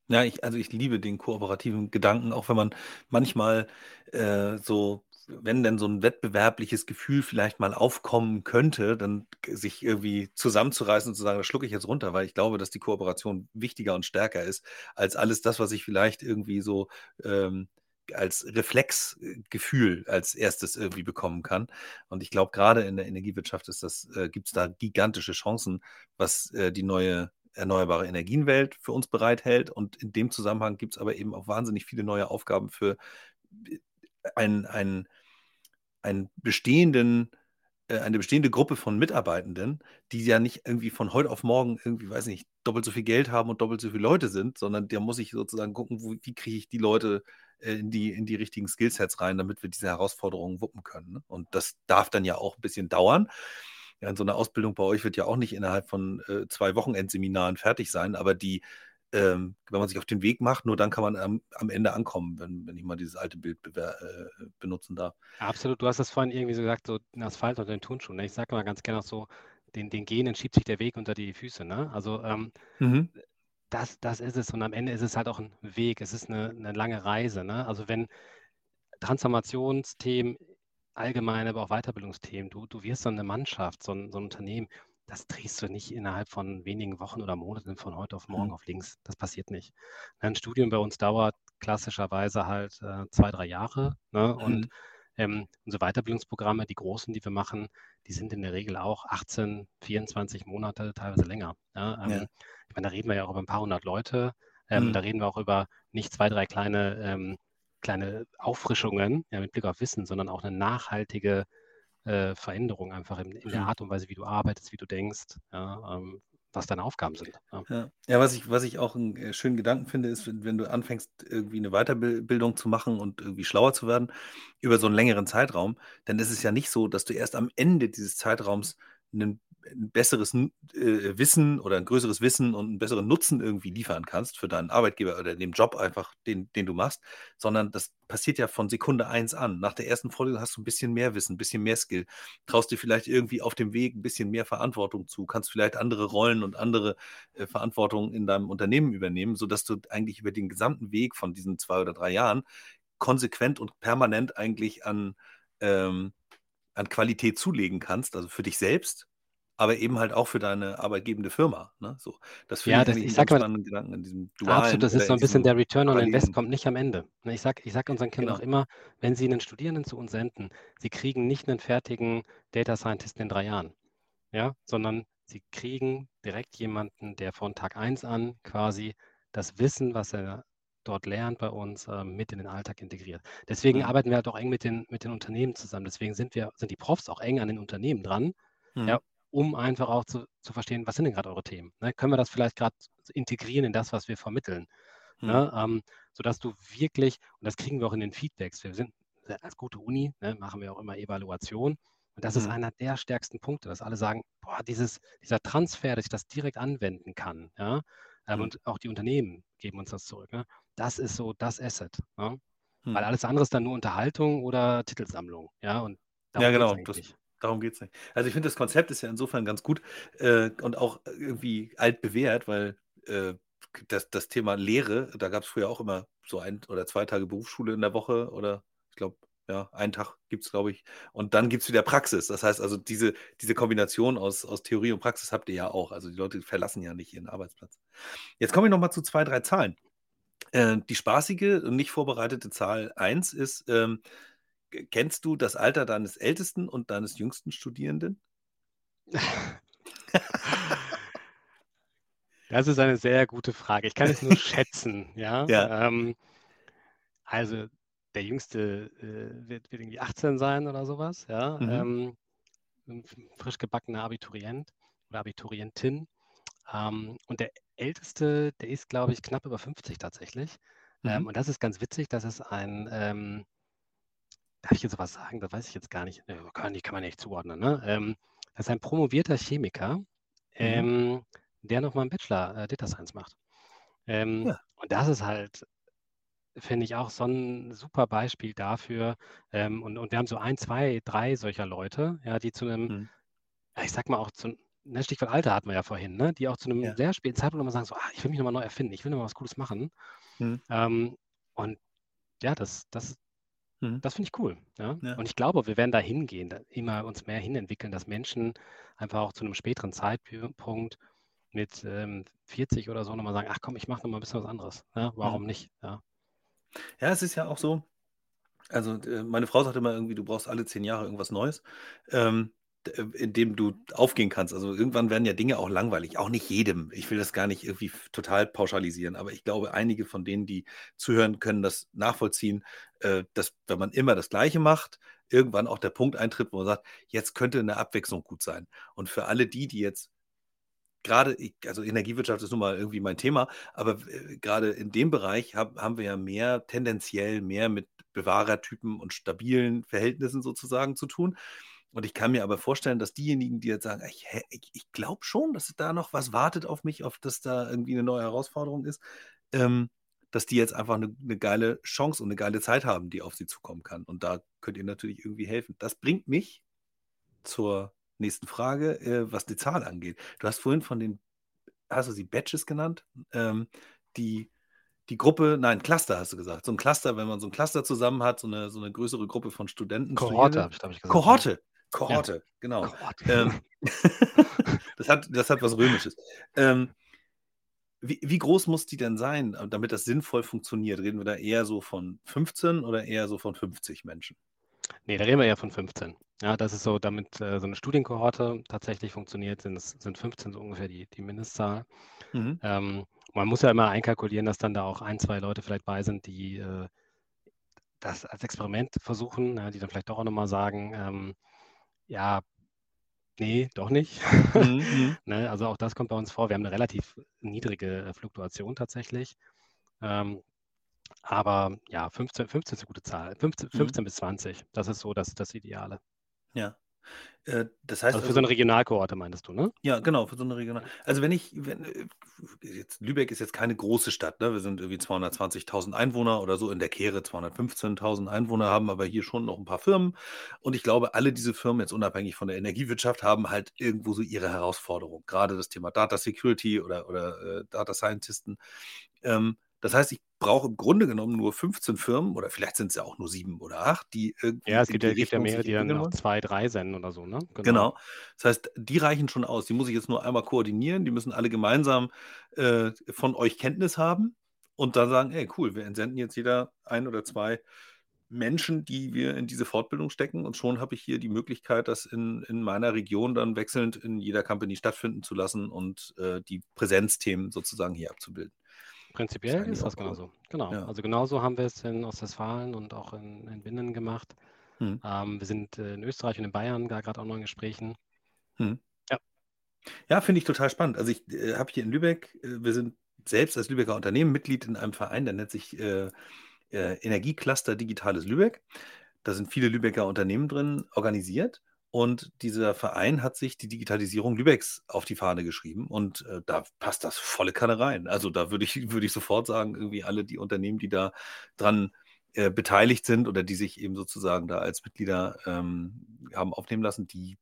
Ja, ich, also ich liebe den kooperativen Gedanken, auch wenn man manchmal äh, so, wenn denn so ein wettbewerbliches Gefühl vielleicht mal aufkommen könnte, dann sich irgendwie zusammenzureißen und zu sagen, das schlucke ich jetzt runter, weil ich glaube, dass die Kooperation wichtiger und stärker ist als alles das, was ich vielleicht irgendwie so ähm, als Reflexgefühl als erstes irgendwie bekommen kann. Und ich glaube, gerade in der Energiewirtschaft ist das, äh, gibt es da gigantische Chancen, was äh, die neue erneuerbare Energienwelt für uns bereithält. Und in dem Zusammenhang gibt es aber eben auch wahnsinnig viele neue Aufgaben für einen, einen, einen bestehenden, äh, eine bestehende Gruppe von Mitarbeitenden, die ja nicht irgendwie von heute auf morgen irgendwie, weiß nicht, doppelt so viel Geld haben und doppelt so viele Leute sind, sondern da muss ich sozusagen gucken, wo, wie kriege ich die Leute äh, in die, in die richtigen Skillsets rein, damit wir diese Herausforderungen wuppen können. Ne? Und das darf dann ja auch ein bisschen dauern. Ja, so eine Ausbildung bei euch wird ja auch nicht innerhalb von äh, zwei Wochenendseminaren fertig sein, aber die, ähm, wenn man sich auf den Weg macht, nur dann kann man am, am Ende ankommen, wenn, wenn ich mal dieses alte Bild äh, benutzen darf. Absolut, du hast das vorhin irgendwie so gesagt, so den Asphalt oder den Turnschuh. Ne? Ich sage mal ganz gerne auch so, den, den Genen schiebt sich der Weg unter die Füße. Ne? Also ähm, mhm. das, das ist es und am Ende ist es halt auch ein Weg, es ist eine, eine lange Reise. Ne? Also wenn Transformationsthemen allgemeine, aber auch Weiterbildungsthemen, du, du wirst so eine Mannschaft, so ein, so ein Unternehmen, das drehst du nicht innerhalb von wenigen Wochen oder Monaten von heute auf morgen mhm. auf links. Das passiert nicht. Ein Studium bei uns dauert klassischerweise halt äh, zwei, drei Jahre. Ne? Mhm. Und ähm, unsere Weiterbildungsprogramme, die großen, die wir machen, die sind in der Regel auch 18, 24 Monate, teilweise länger. Ja? Ähm, ja. Ich meine, da reden wir ja auch über ein paar hundert Leute. Ähm, mhm. Da reden wir auch über nicht zwei, drei kleine, ähm, kleine Auffrischungen ja, mit Blick auf Wissen, sondern auch eine nachhaltige äh, Veränderung einfach in, in, der mhm. Art und Weise, wie du arbeitest, wie du denkst, ja, ähm, was deine Aufgaben sind. Ja. ja. Ja, was ich, was ich auch einen äh, schönen Gedanken finde, ist, wenn, wenn du anfängst, irgendwie eine Weiterbildung zu machen und irgendwie schlauer zu werden über so einen längeren Zeitraum, dann ist es ja nicht so, dass du erst am Ende dieses Zeitraums einen ein besseres äh, Wissen oder ein größeres Wissen und einen besseren Nutzen irgendwie liefern kannst für deinen Arbeitgeber oder den Job einfach, den, den du machst, sondern das passiert ja von Sekunde eins an. Nach der ersten Folge hast du ein bisschen mehr Wissen, ein bisschen mehr Skill, traust dir vielleicht irgendwie auf dem Weg ein bisschen mehr Verantwortung zu, kannst vielleicht andere Rollen und andere äh, Verantwortung in deinem Unternehmen übernehmen, sodass du eigentlich über den gesamten Weg von diesen zwei oder drei Jahren konsequent und permanent eigentlich an, ähm, an Qualität zulegen kannst, also für dich selbst aber eben halt auch für deine arbeitgebende Firma. Ne? So, das finde ja, ich das, ich sag mal, Gedanken in diesem dualen. Absolut, das ist so ein bisschen der Return on Invest kommt nicht am Ende. Ne, ich sage ich sag unseren Kindern genau. auch immer, wenn sie einen Studierenden zu uns senden, sie kriegen nicht einen fertigen Data Scientist in drei Jahren, ja, sondern sie kriegen direkt jemanden, der von Tag 1 an quasi das Wissen, was er dort lernt bei uns, äh, mit in den Alltag integriert. Deswegen mhm. arbeiten wir halt auch eng mit den, mit den Unternehmen zusammen. Deswegen sind wir, sind die Profs auch eng an den Unternehmen dran, mhm. ja, um einfach auch zu, zu verstehen, was sind denn gerade eure Themen? Ne? Können wir das vielleicht gerade integrieren in das, was wir vermitteln? Ne? Hm. Ne? Ähm, sodass du wirklich, und das kriegen wir auch in den Feedbacks, wir sind als gute Uni, ne, machen wir auch immer Evaluation. Und das hm. ist einer der stärksten Punkte, dass alle sagen, boah, dieses, dieser Transfer, dass ich das direkt anwenden kann, ja, ähm, hm. und auch die Unternehmen geben uns das zurück. Ne? Das ist so das Asset. Ne? Hm. Weil alles andere ist dann nur Unterhaltung oder Titelsammlung, ja, und ja, genau. Das, Darum geht es nicht. Also ich finde, das Konzept ist ja insofern ganz gut äh, und auch irgendwie altbewährt, weil äh, das, das Thema Lehre, da gab es früher auch immer so ein oder zwei Tage Berufsschule in der Woche oder ich glaube, ja, einen Tag gibt es, glaube ich. Und dann gibt es wieder Praxis. Das heißt also, diese, diese Kombination aus, aus Theorie und Praxis habt ihr ja auch. Also die Leute verlassen ja nicht ihren Arbeitsplatz. Jetzt komme ich nochmal zu zwei, drei Zahlen. Äh, die spaßige und nicht vorbereitete Zahl 1 ist, ähm, Kennst du das Alter deines ältesten und deines jüngsten Studierenden? Das ist eine sehr gute Frage. Ich kann es nur schätzen, ja. ja. Ähm, also der Jüngste äh, wird, wird, irgendwie 18 sein oder sowas, ja. Mhm. Ähm, frisch gebackener Abiturient oder Abiturientin. Ähm, und der Älteste, der ist, glaube ich, knapp über 50 tatsächlich. Ähm, mhm. und das ist ganz witzig, das ist ein ähm, Darf ich jetzt was sagen? Das weiß ich jetzt gar nicht. Äh, kann, die kann man nicht zuordnen. Ne? Ähm, das ist ein promovierter Chemiker, mhm. ähm, der nochmal einen Bachelor äh, Data Science macht. Ähm, ja. Und das ist halt, finde ich, auch so ein super Beispiel dafür. Ähm, und, und wir haben so ein, zwei, drei solcher Leute, ja, die zu einem, mhm. ja, ich sag mal auch zu, ne, Stichwort Alter hatten wir ja vorhin, ne, die auch zu einem ja. sehr späten Zeitpunkt nochmal sagen, so, ah, ich will mich nochmal neu erfinden, ich will nochmal was Cooles machen. Mhm. Ähm, und ja, das, das, Mhm. Das finde ich cool. Ja? Ja. Und ich glaube, wir werden da hingehen, immer uns mehr hinentwickeln, dass Menschen einfach auch zu einem späteren Zeitpunkt mit ähm, 40 oder so nochmal sagen, ach komm, ich mache nochmal ein bisschen was anderes. Ja? Warum mhm. nicht? Ja. ja, es ist ja auch so, also äh, meine Frau sagt immer irgendwie, du brauchst alle zehn Jahre irgendwas Neues. Ähm, äh, in dem du aufgehen kannst. Also irgendwann werden ja Dinge auch langweilig. Auch nicht jedem. Ich will das gar nicht irgendwie total pauschalisieren, aber ich glaube, einige von denen, die zuhören, können das nachvollziehen, äh, dass wenn man immer das Gleiche macht, irgendwann auch der Punkt eintritt, wo man sagt, jetzt könnte eine Abwechslung gut sein. Und für alle die, die jetzt gerade, also Energiewirtschaft ist nun mal irgendwie mein Thema, aber äh, gerade in dem Bereich haben wir ja mehr, tendenziell mehr mit Bewahrertypen und stabilen Verhältnissen sozusagen zu tun. Und ich kann mir aber vorstellen, dass diejenigen, die jetzt sagen, ich, ich, ich glaube schon, dass da noch was wartet auf mich, auf dass da irgendwie eine neue Herausforderung ist, ähm, dass die jetzt einfach eine, eine, geile Chance und eine geile Zeit haben, die auf sie zukommen kann. Und da könnt ihr natürlich irgendwie helfen. Das bringt mich zur nächsten Frage, äh, was die Zahl angeht. Du hast vorhin von den, hast du sie Batches genannt? Ähm, die, die Gruppe, nein, Cluster hast du gesagt. So ein Cluster, wenn man so ein Cluster zusammen hat, so eine, so eine größere Gruppe von Studenten. Kohorte, habe ich, glaube ich, gesagt. Kohorte, Kohorte, ja. genau. Kohorte. Ähm, das, hat, das hat was Römisches. Ähm, wie, wie, groß muss die denn sein, damit das sinnvoll funktioniert? Reden wir da eher so von 15 oder eher so von 50 Menschen? Nee, da reden wir eher von 15. Ja, das ist so, damit äh, so eine Studienkohorte tatsächlich funktioniert, sind, sind 15 so ungefähr die, die Mindestzahl. Mhm. Ähm, man muss ja immer einkalkulieren, dass dann da auch ein, zwei Leute vielleicht bei sind, die äh, das als Experiment versuchen, ja, die dann vielleicht doch auch nochmal sagen, ähm, ja, nee, doch nicht. Mhm. mhm. ne, also auch das kommt bei uns vor. Wir haben eine relativ niedrige äh, Fluktuation tatsächlich. Ähm, aber ja, 15, 15 ist eine gute Zahl. 15, 15 mhm. bis 20, das ist so das, das Ideale. Ja. Äh, das heißt also für so eine also Regionalkohorte meintest du, ne? Ja, genau, für so eine Regional. Also wenn ich, wenn, äh, jetzt, Lübeck ist jetzt keine große Stadt, ne? Wir sind irgendwie 220.000 Einwohner oder so, in der Kehre 215.000 Einwohner, haben aber hier schon noch ein paar Firmen. Und ich glaube, alle diese Firmen, jetzt unabhängig von der Energiewirtschaft, haben halt irgendwo so ihre Herausforderung. Gerade das Thema Data Security oder, oder äh, Data Scientisten. Ähm, das heißt, ich brauche im Grunde genommen nur 15 Firmen oder vielleicht sind es ja auch nur sieben oder acht, die irgendwie. Ja, es gibt, ja, gibt ja mehrere, die dann noch zwei, drei senden oder so, ne? Genau. genau. Das heißt, die reichen schon aus. Die muss ich jetzt nur einmal koordinieren. Die müssen alle gemeinsam äh, von euch Kenntnis haben und dann sagen: Ey, cool, wir entsenden jetzt jeder ein oder zwei Menschen, die wir in diese Fortbildung stecken. Und schon habe ich hier die Möglichkeit, das in, in meiner Region dann wechselnd in jeder Company stattfinden zu lassen und äh, die Präsenzthemen sozusagen hier abzubilden. Prinzipiell ist, ist das genauso. Genau. Ja. Also genauso haben wir es in Ostwestfalen und auch in, in Binnen gemacht. Hm. Ähm, wir sind äh, in Österreich und in Bayern gerade auch noch in Gesprächen. Hm. Ja. Ja, finde ich total spannend. Also ich äh, habe hier in Lübeck, äh, wir sind selbst als Lübecker Unternehmen Mitglied in einem Verein, der nennt sich äh, äh, Energiecluster Digitales Lübeck. Da sind viele Lübecker Unternehmen drin organisiert. Und dieser Verein hat sich die Digitalisierung Lübecks auf die Fahne geschrieben und äh, da passt das volle Kanne rein. Also da würde ich, würde ich sofort sagen, irgendwie alle die Unternehmen, die da dran äh, beteiligt sind oder die sich eben sozusagen da als Mitglieder ähm, haben aufnehmen lassen, die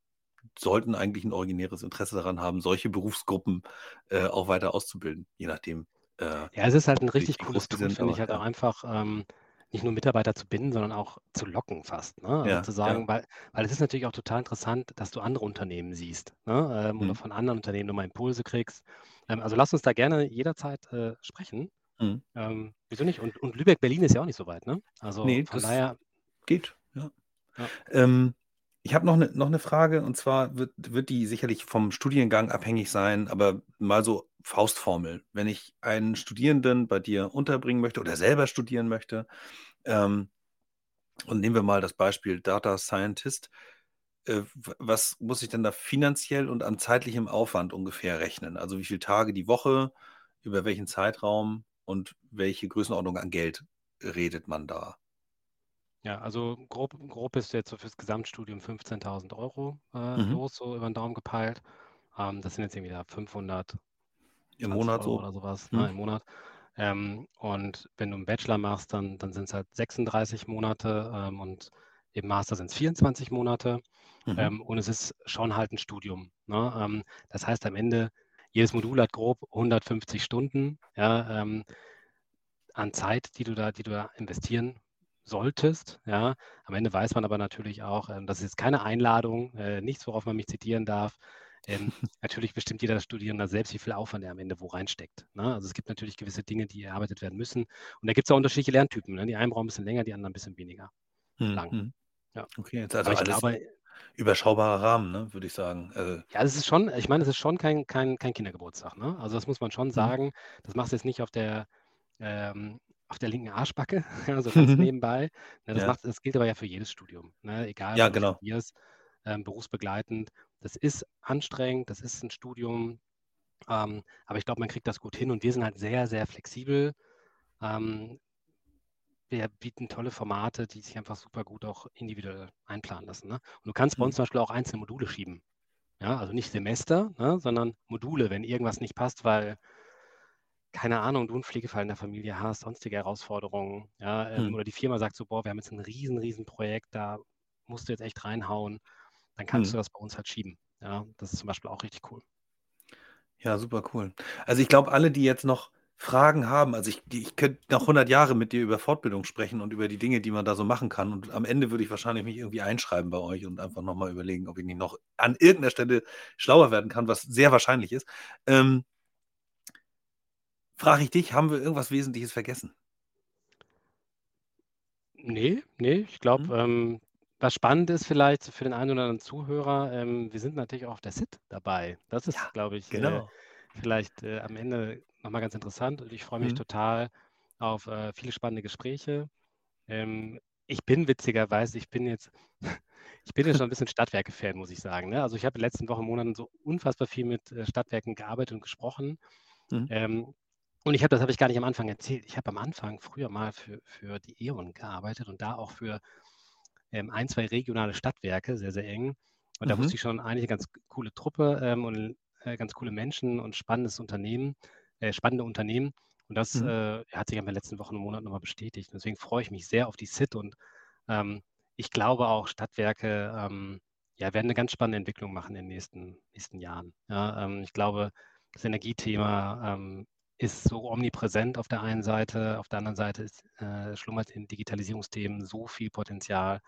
sollten eigentlich ein originäres Interesse daran haben, solche Berufsgruppen äh, auch weiter auszubilden, je nachdem. Äh, ja, es ist halt ein richtig cooles Tool, finde ich halt auch einfach. Ähm, nicht nur Mitarbeiter zu binden, sondern auch zu locken fast. Ne? Also ja, zu sagen, ja. weil, weil es ist natürlich auch total interessant, dass du andere Unternehmen siehst ne? ähm, mhm. oder von anderen Unternehmen nochmal Impulse kriegst. Ähm, also lass uns da gerne jederzeit äh, sprechen. Mhm. Ähm, wieso nicht? Und, und Lübeck-Berlin ist ja auch nicht so weit, ne? Also nee, von daher. Geht, ja. ja. Ich habe noch eine noch ne Frage und zwar wird, wird die sicherlich vom Studiengang abhängig sein, aber mal so Faustformel. Wenn ich einen Studierenden bei dir unterbringen möchte oder selber studieren möchte, ähm, und nehmen wir mal das Beispiel Data Scientist, äh, was muss ich denn da finanziell und an zeitlichem Aufwand ungefähr rechnen? Also wie viele Tage die Woche, über welchen Zeitraum und welche Größenordnung an Geld redet man da? Ja, also grob, grob ist jetzt so fürs Gesamtstudium 15.000 Euro äh, mhm. los, so über den Daumen gepeilt. Ähm, das sind jetzt irgendwie 500 im Monat Euro so. oder sowas mhm. ne, im Monat. Ähm, und wenn du einen Bachelor machst, dann, dann sind es halt 36 Monate ähm, und im Master sind es 24 Monate. Mhm. Ähm, und es ist schon halt ein Studium. Ne? Ähm, das heißt am Ende, jedes Modul hat grob 150 Stunden ja, ähm, an Zeit, die du da, die du da investieren solltest. Ja. Am Ende weiß man aber natürlich auch, ähm, das ist jetzt keine Einladung, äh, nichts, worauf man mich zitieren darf. Ähm, natürlich bestimmt jeder Studierende selbst, wie viel Aufwand er am Ende wo reinsteckt. Ne? Also es gibt natürlich gewisse Dinge, die erarbeitet werden müssen. Und da gibt es auch unterschiedliche Lerntypen. Ne? Die einen brauchen ein bisschen länger, die anderen ein bisschen weniger hm, lang. Hm. Ja. Okay, jetzt also alles glaube, überschaubarer Rahmen, ne, würde ich sagen. Also, ja, das ist schon, ich meine, es ist schon kein, kein, kein Kindergeburtstag. Ne? Also das muss man schon hm. sagen. Das machst du jetzt nicht auf der ähm, auf der linken Arschbacke, also ganz nebenbei. Ne, das, ja. macht, das gilt aber ja für jedes Studium, ne? egal ja, genau. du ähm, berufsbegleitend. Das ist anstrengend, das ist ein Studium, ähm, aber ich glaube, man kriegt das gut hin und wir sind halt sehr, sehr flexibel. Ähm, wir bieten tolle Formate, die sich einfach super gut auch individuell einplanen lassen. Ne? Und du kannst bei Mhm. uns zum Beispiel auch einzelne Module schieben. Ja, also nicht Semester, ne, sondern Module, wenn irgendwas nicht passt, weil, keine Ahnung, du einen Pflegefall in der Familie hast, sonstige Herausforderungen, ja, ähm, Mhm. oder die Firma sagt so, boah, wir haben jetzt ein riesen, riesen Projekt, da musst du jetzt echt reinhauen, dann kannst Mhm. du das bei uns halt schieben. Ja, das ist zum Beispiel auch richtig cool. Ja, super cool. Also ich glaube, alle, die jetzt noch Fragen haben, also ich, ich könnte noch 100 Jahre mit dir über Fortbildung sprechen und über die Dinge, die man da so machen kann. Und am Ende würde ich wahrscheinlich mich irgendwie einschreiben bei euch und einfach nochmal überlegen, ob ich nicht noch an irgendeiner Stelle schlauer werden kann, was sehr wahrscheinlich ist. Ähm, Frage ich dich, haben wir irgendwas Wesentliches vergessen? Nee, nee, ich glaube, Mhm. ähm, was spannend ist vielleicht für den einen oder anderen Zuhörer, ähm, wir sind natürlich auch auf der SIT dabei. Das ist, Ja, glaube ich, äh, Genau. vielleicht äh, am Ende nochmal ganz interessant und ich freue mich Mhm. total auf äh, viele spannende Gespräche. Ähm, ich bin witzigerweise, ich bin jetzt, ich bin ja schon ein bisschen Stadtwerke-Fan, muss ich sagen. Ne? Also ich habe in den letzten Wochen, Monaten so unfassbar viel mit äh, Stadtwerken gearbeitet und gesprochen. Mhm. Ähm, und ich habe, das habe ich gar nicht am Anfang erzählt. Ich habe am Anfang früher mal für, für die E.ON gearbeitet und da auch für ähm, ein, zwei regionale Stadtwerke, sehr, sehr eng. Und da Mhm. wusste ich schon eine ganz coole Truppe ähm, und äh, ganz coole Menschen und spannendes Unternehmen, äh, spannende Unternehmen. Und das Mhm. äh, hat sich in den letzten Wochen und Monaten nochmal bestätigt. Deswegen freue ich mich sehr auf die SIT und ähm, ich glaube auch, Stadtwerke ähm, ja, werden eine ganz spannende Entwicklung machen in den nächsten, nächsten Jahren. Ja, ähm, ich glaube, das Energiethema ähm, ist so omnipräsent auf der einen Seite, auf der anderen Seite ist, äh, schlummert in Digitalisierungsthemen so viel Potenzial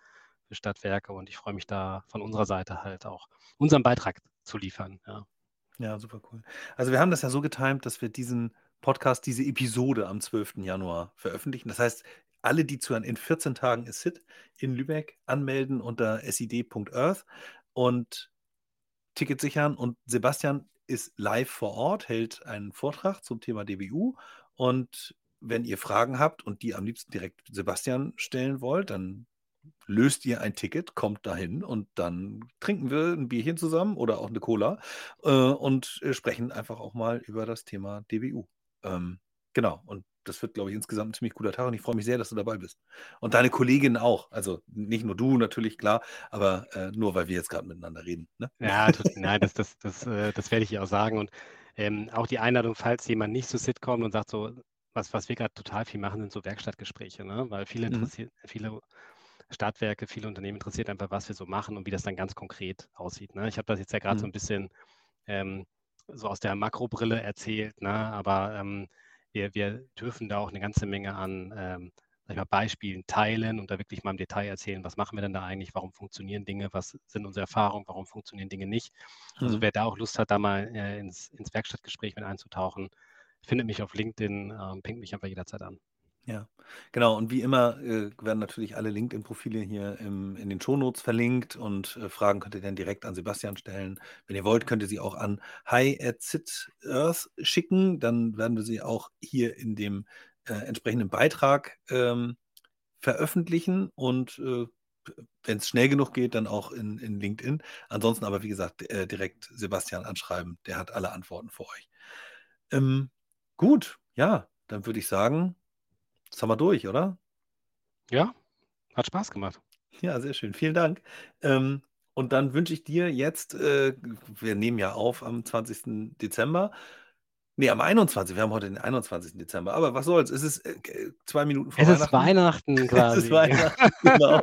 für Stadtwerke und ich freue mich da von unserer Seite halt auch unseren Beitrag zu liefern. Ja. Ja, super cool. Also wir haben das ja so getimt, dass wir diesen Podcast, diese Episode am 12. Januar veröffentlichen. Das heißt, alle, die zuhören, in 14 Tagen ist SIT in Lübeck anmelden unter sid.earth und Ticket sichern. Und Sebastian ist live vor Ort, hält einen Vortrag zum Thema DBU. Und wenn ihr Fragen habt und die am liebsten direkt Sebastian stellen wollt, dann löst ihr ein Ticket, kommt dahin und dann trinken wir ein Bierchen zusammen oder auch eine Cola äh, und äh, sprechen einfach auch mal über das Thema DBU. Ähm, genau, und das wird, glaube ich, insgesamt ein ziemlich cooler Tag und ich freue mich sehr, dass du dabei bist. Und deine Kollegin auch. Also nicht nur du natürlich, klar, aber äh, nur weil wir jetzt gerade miteinander reden. Ne? Ja, nein, das, das, das, äh, das werde ich auch sagen. Und ähm, auch die Einladung, falls jemand nicht zu SIT kommt und sagt so, was, was wir gerade total viel machen, sind so Werkstattgespräche, ne? weil viele Mhm. interessiert, viele Stadtwerke, viele Unternehmen interessiert einfach, was wir so machen und wie das dann ganz konkret aussieht. Ne? Ich habe das jetzt ja gerade so Mhm. ein bisschen ähm, so aus der Makrobrille erzählt, ne? aber ähm, wir, wir dürfen da auch eine ganze Menge an ähm, sag ich mal, Beispielen teilen und da wirklich mal im Detail erzählen, was machen wir denn da eigentlich, warum funktionieren Dinge, was sind unsere Erfahrungen, warum funktionieren Dinge nicht. Also Mhm. wer da auch Lust hat, da mal äh, ins, ins Werkstattgespräch mit einzutauchen, findet mich auf LinkedIn, ähm, pinkt mich einfach jederzeit an. Ja, genau. Und wie immer äh, werden natürlich alle LinkedIn-Profile hier im, in den Shownotes verlinkt und äh, Fragen könnt ihr dann direkt an Sebastian stellen. Wenn ihr wollt, könnt ihr sie auch an hi at Earth schicken. Dann werden wir sie auch hier in dem äh, entsprechenden Beitrag ähm, veröffentlichen und äh, wenn es schnell genug geht, dann auch in, in LinkedIn. Ansonsten aber, wie gesagt, äh, direkt Sebastian anschreiben. Der hat alle Antworten für euch. Ähm, gut, ja, dann würde ich sagen, das haben wir durch, oder? Ja, hat Spaß gemacht. Ja, sehr schön. Vielen Dank. Ähm, und dann wünsche ich dir jetzt, äh, wir nehmen ja auf am 20. Dezember. Nee, am 21. Wir haben heute den 21. Dezember. Aber was soll's? Es ist äh, zwei Minuten vor Es ist Weihnachten. Weihnachten Es quasi. ist Weihnachten, genau.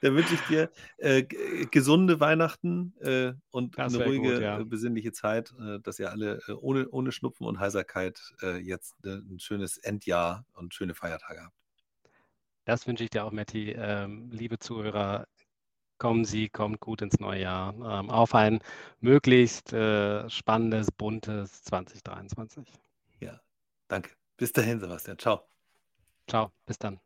Da wünsche ich dir äh, g- gesunde Weihnachten äh, und Das eine wäre gut, ruhige, ja. äh, besinnliche Zeit, äh, dass ihr alle äh, ohne, ohne Schnupfen und Heiserkeit äh, jetzt äh, ein schönes Endjahr und schöne Feiertage habt. Das wünsche ich dir auch, Matti. Ähm, liebe Zuhörer, kommen Sie, kommt gut ins neue Jahr. Ähm, auf ein möglichst äh, spannendes, buntes 2023. Ja, danke. Bis dahin, Sebastian. Ciao. Ciao, bis dann.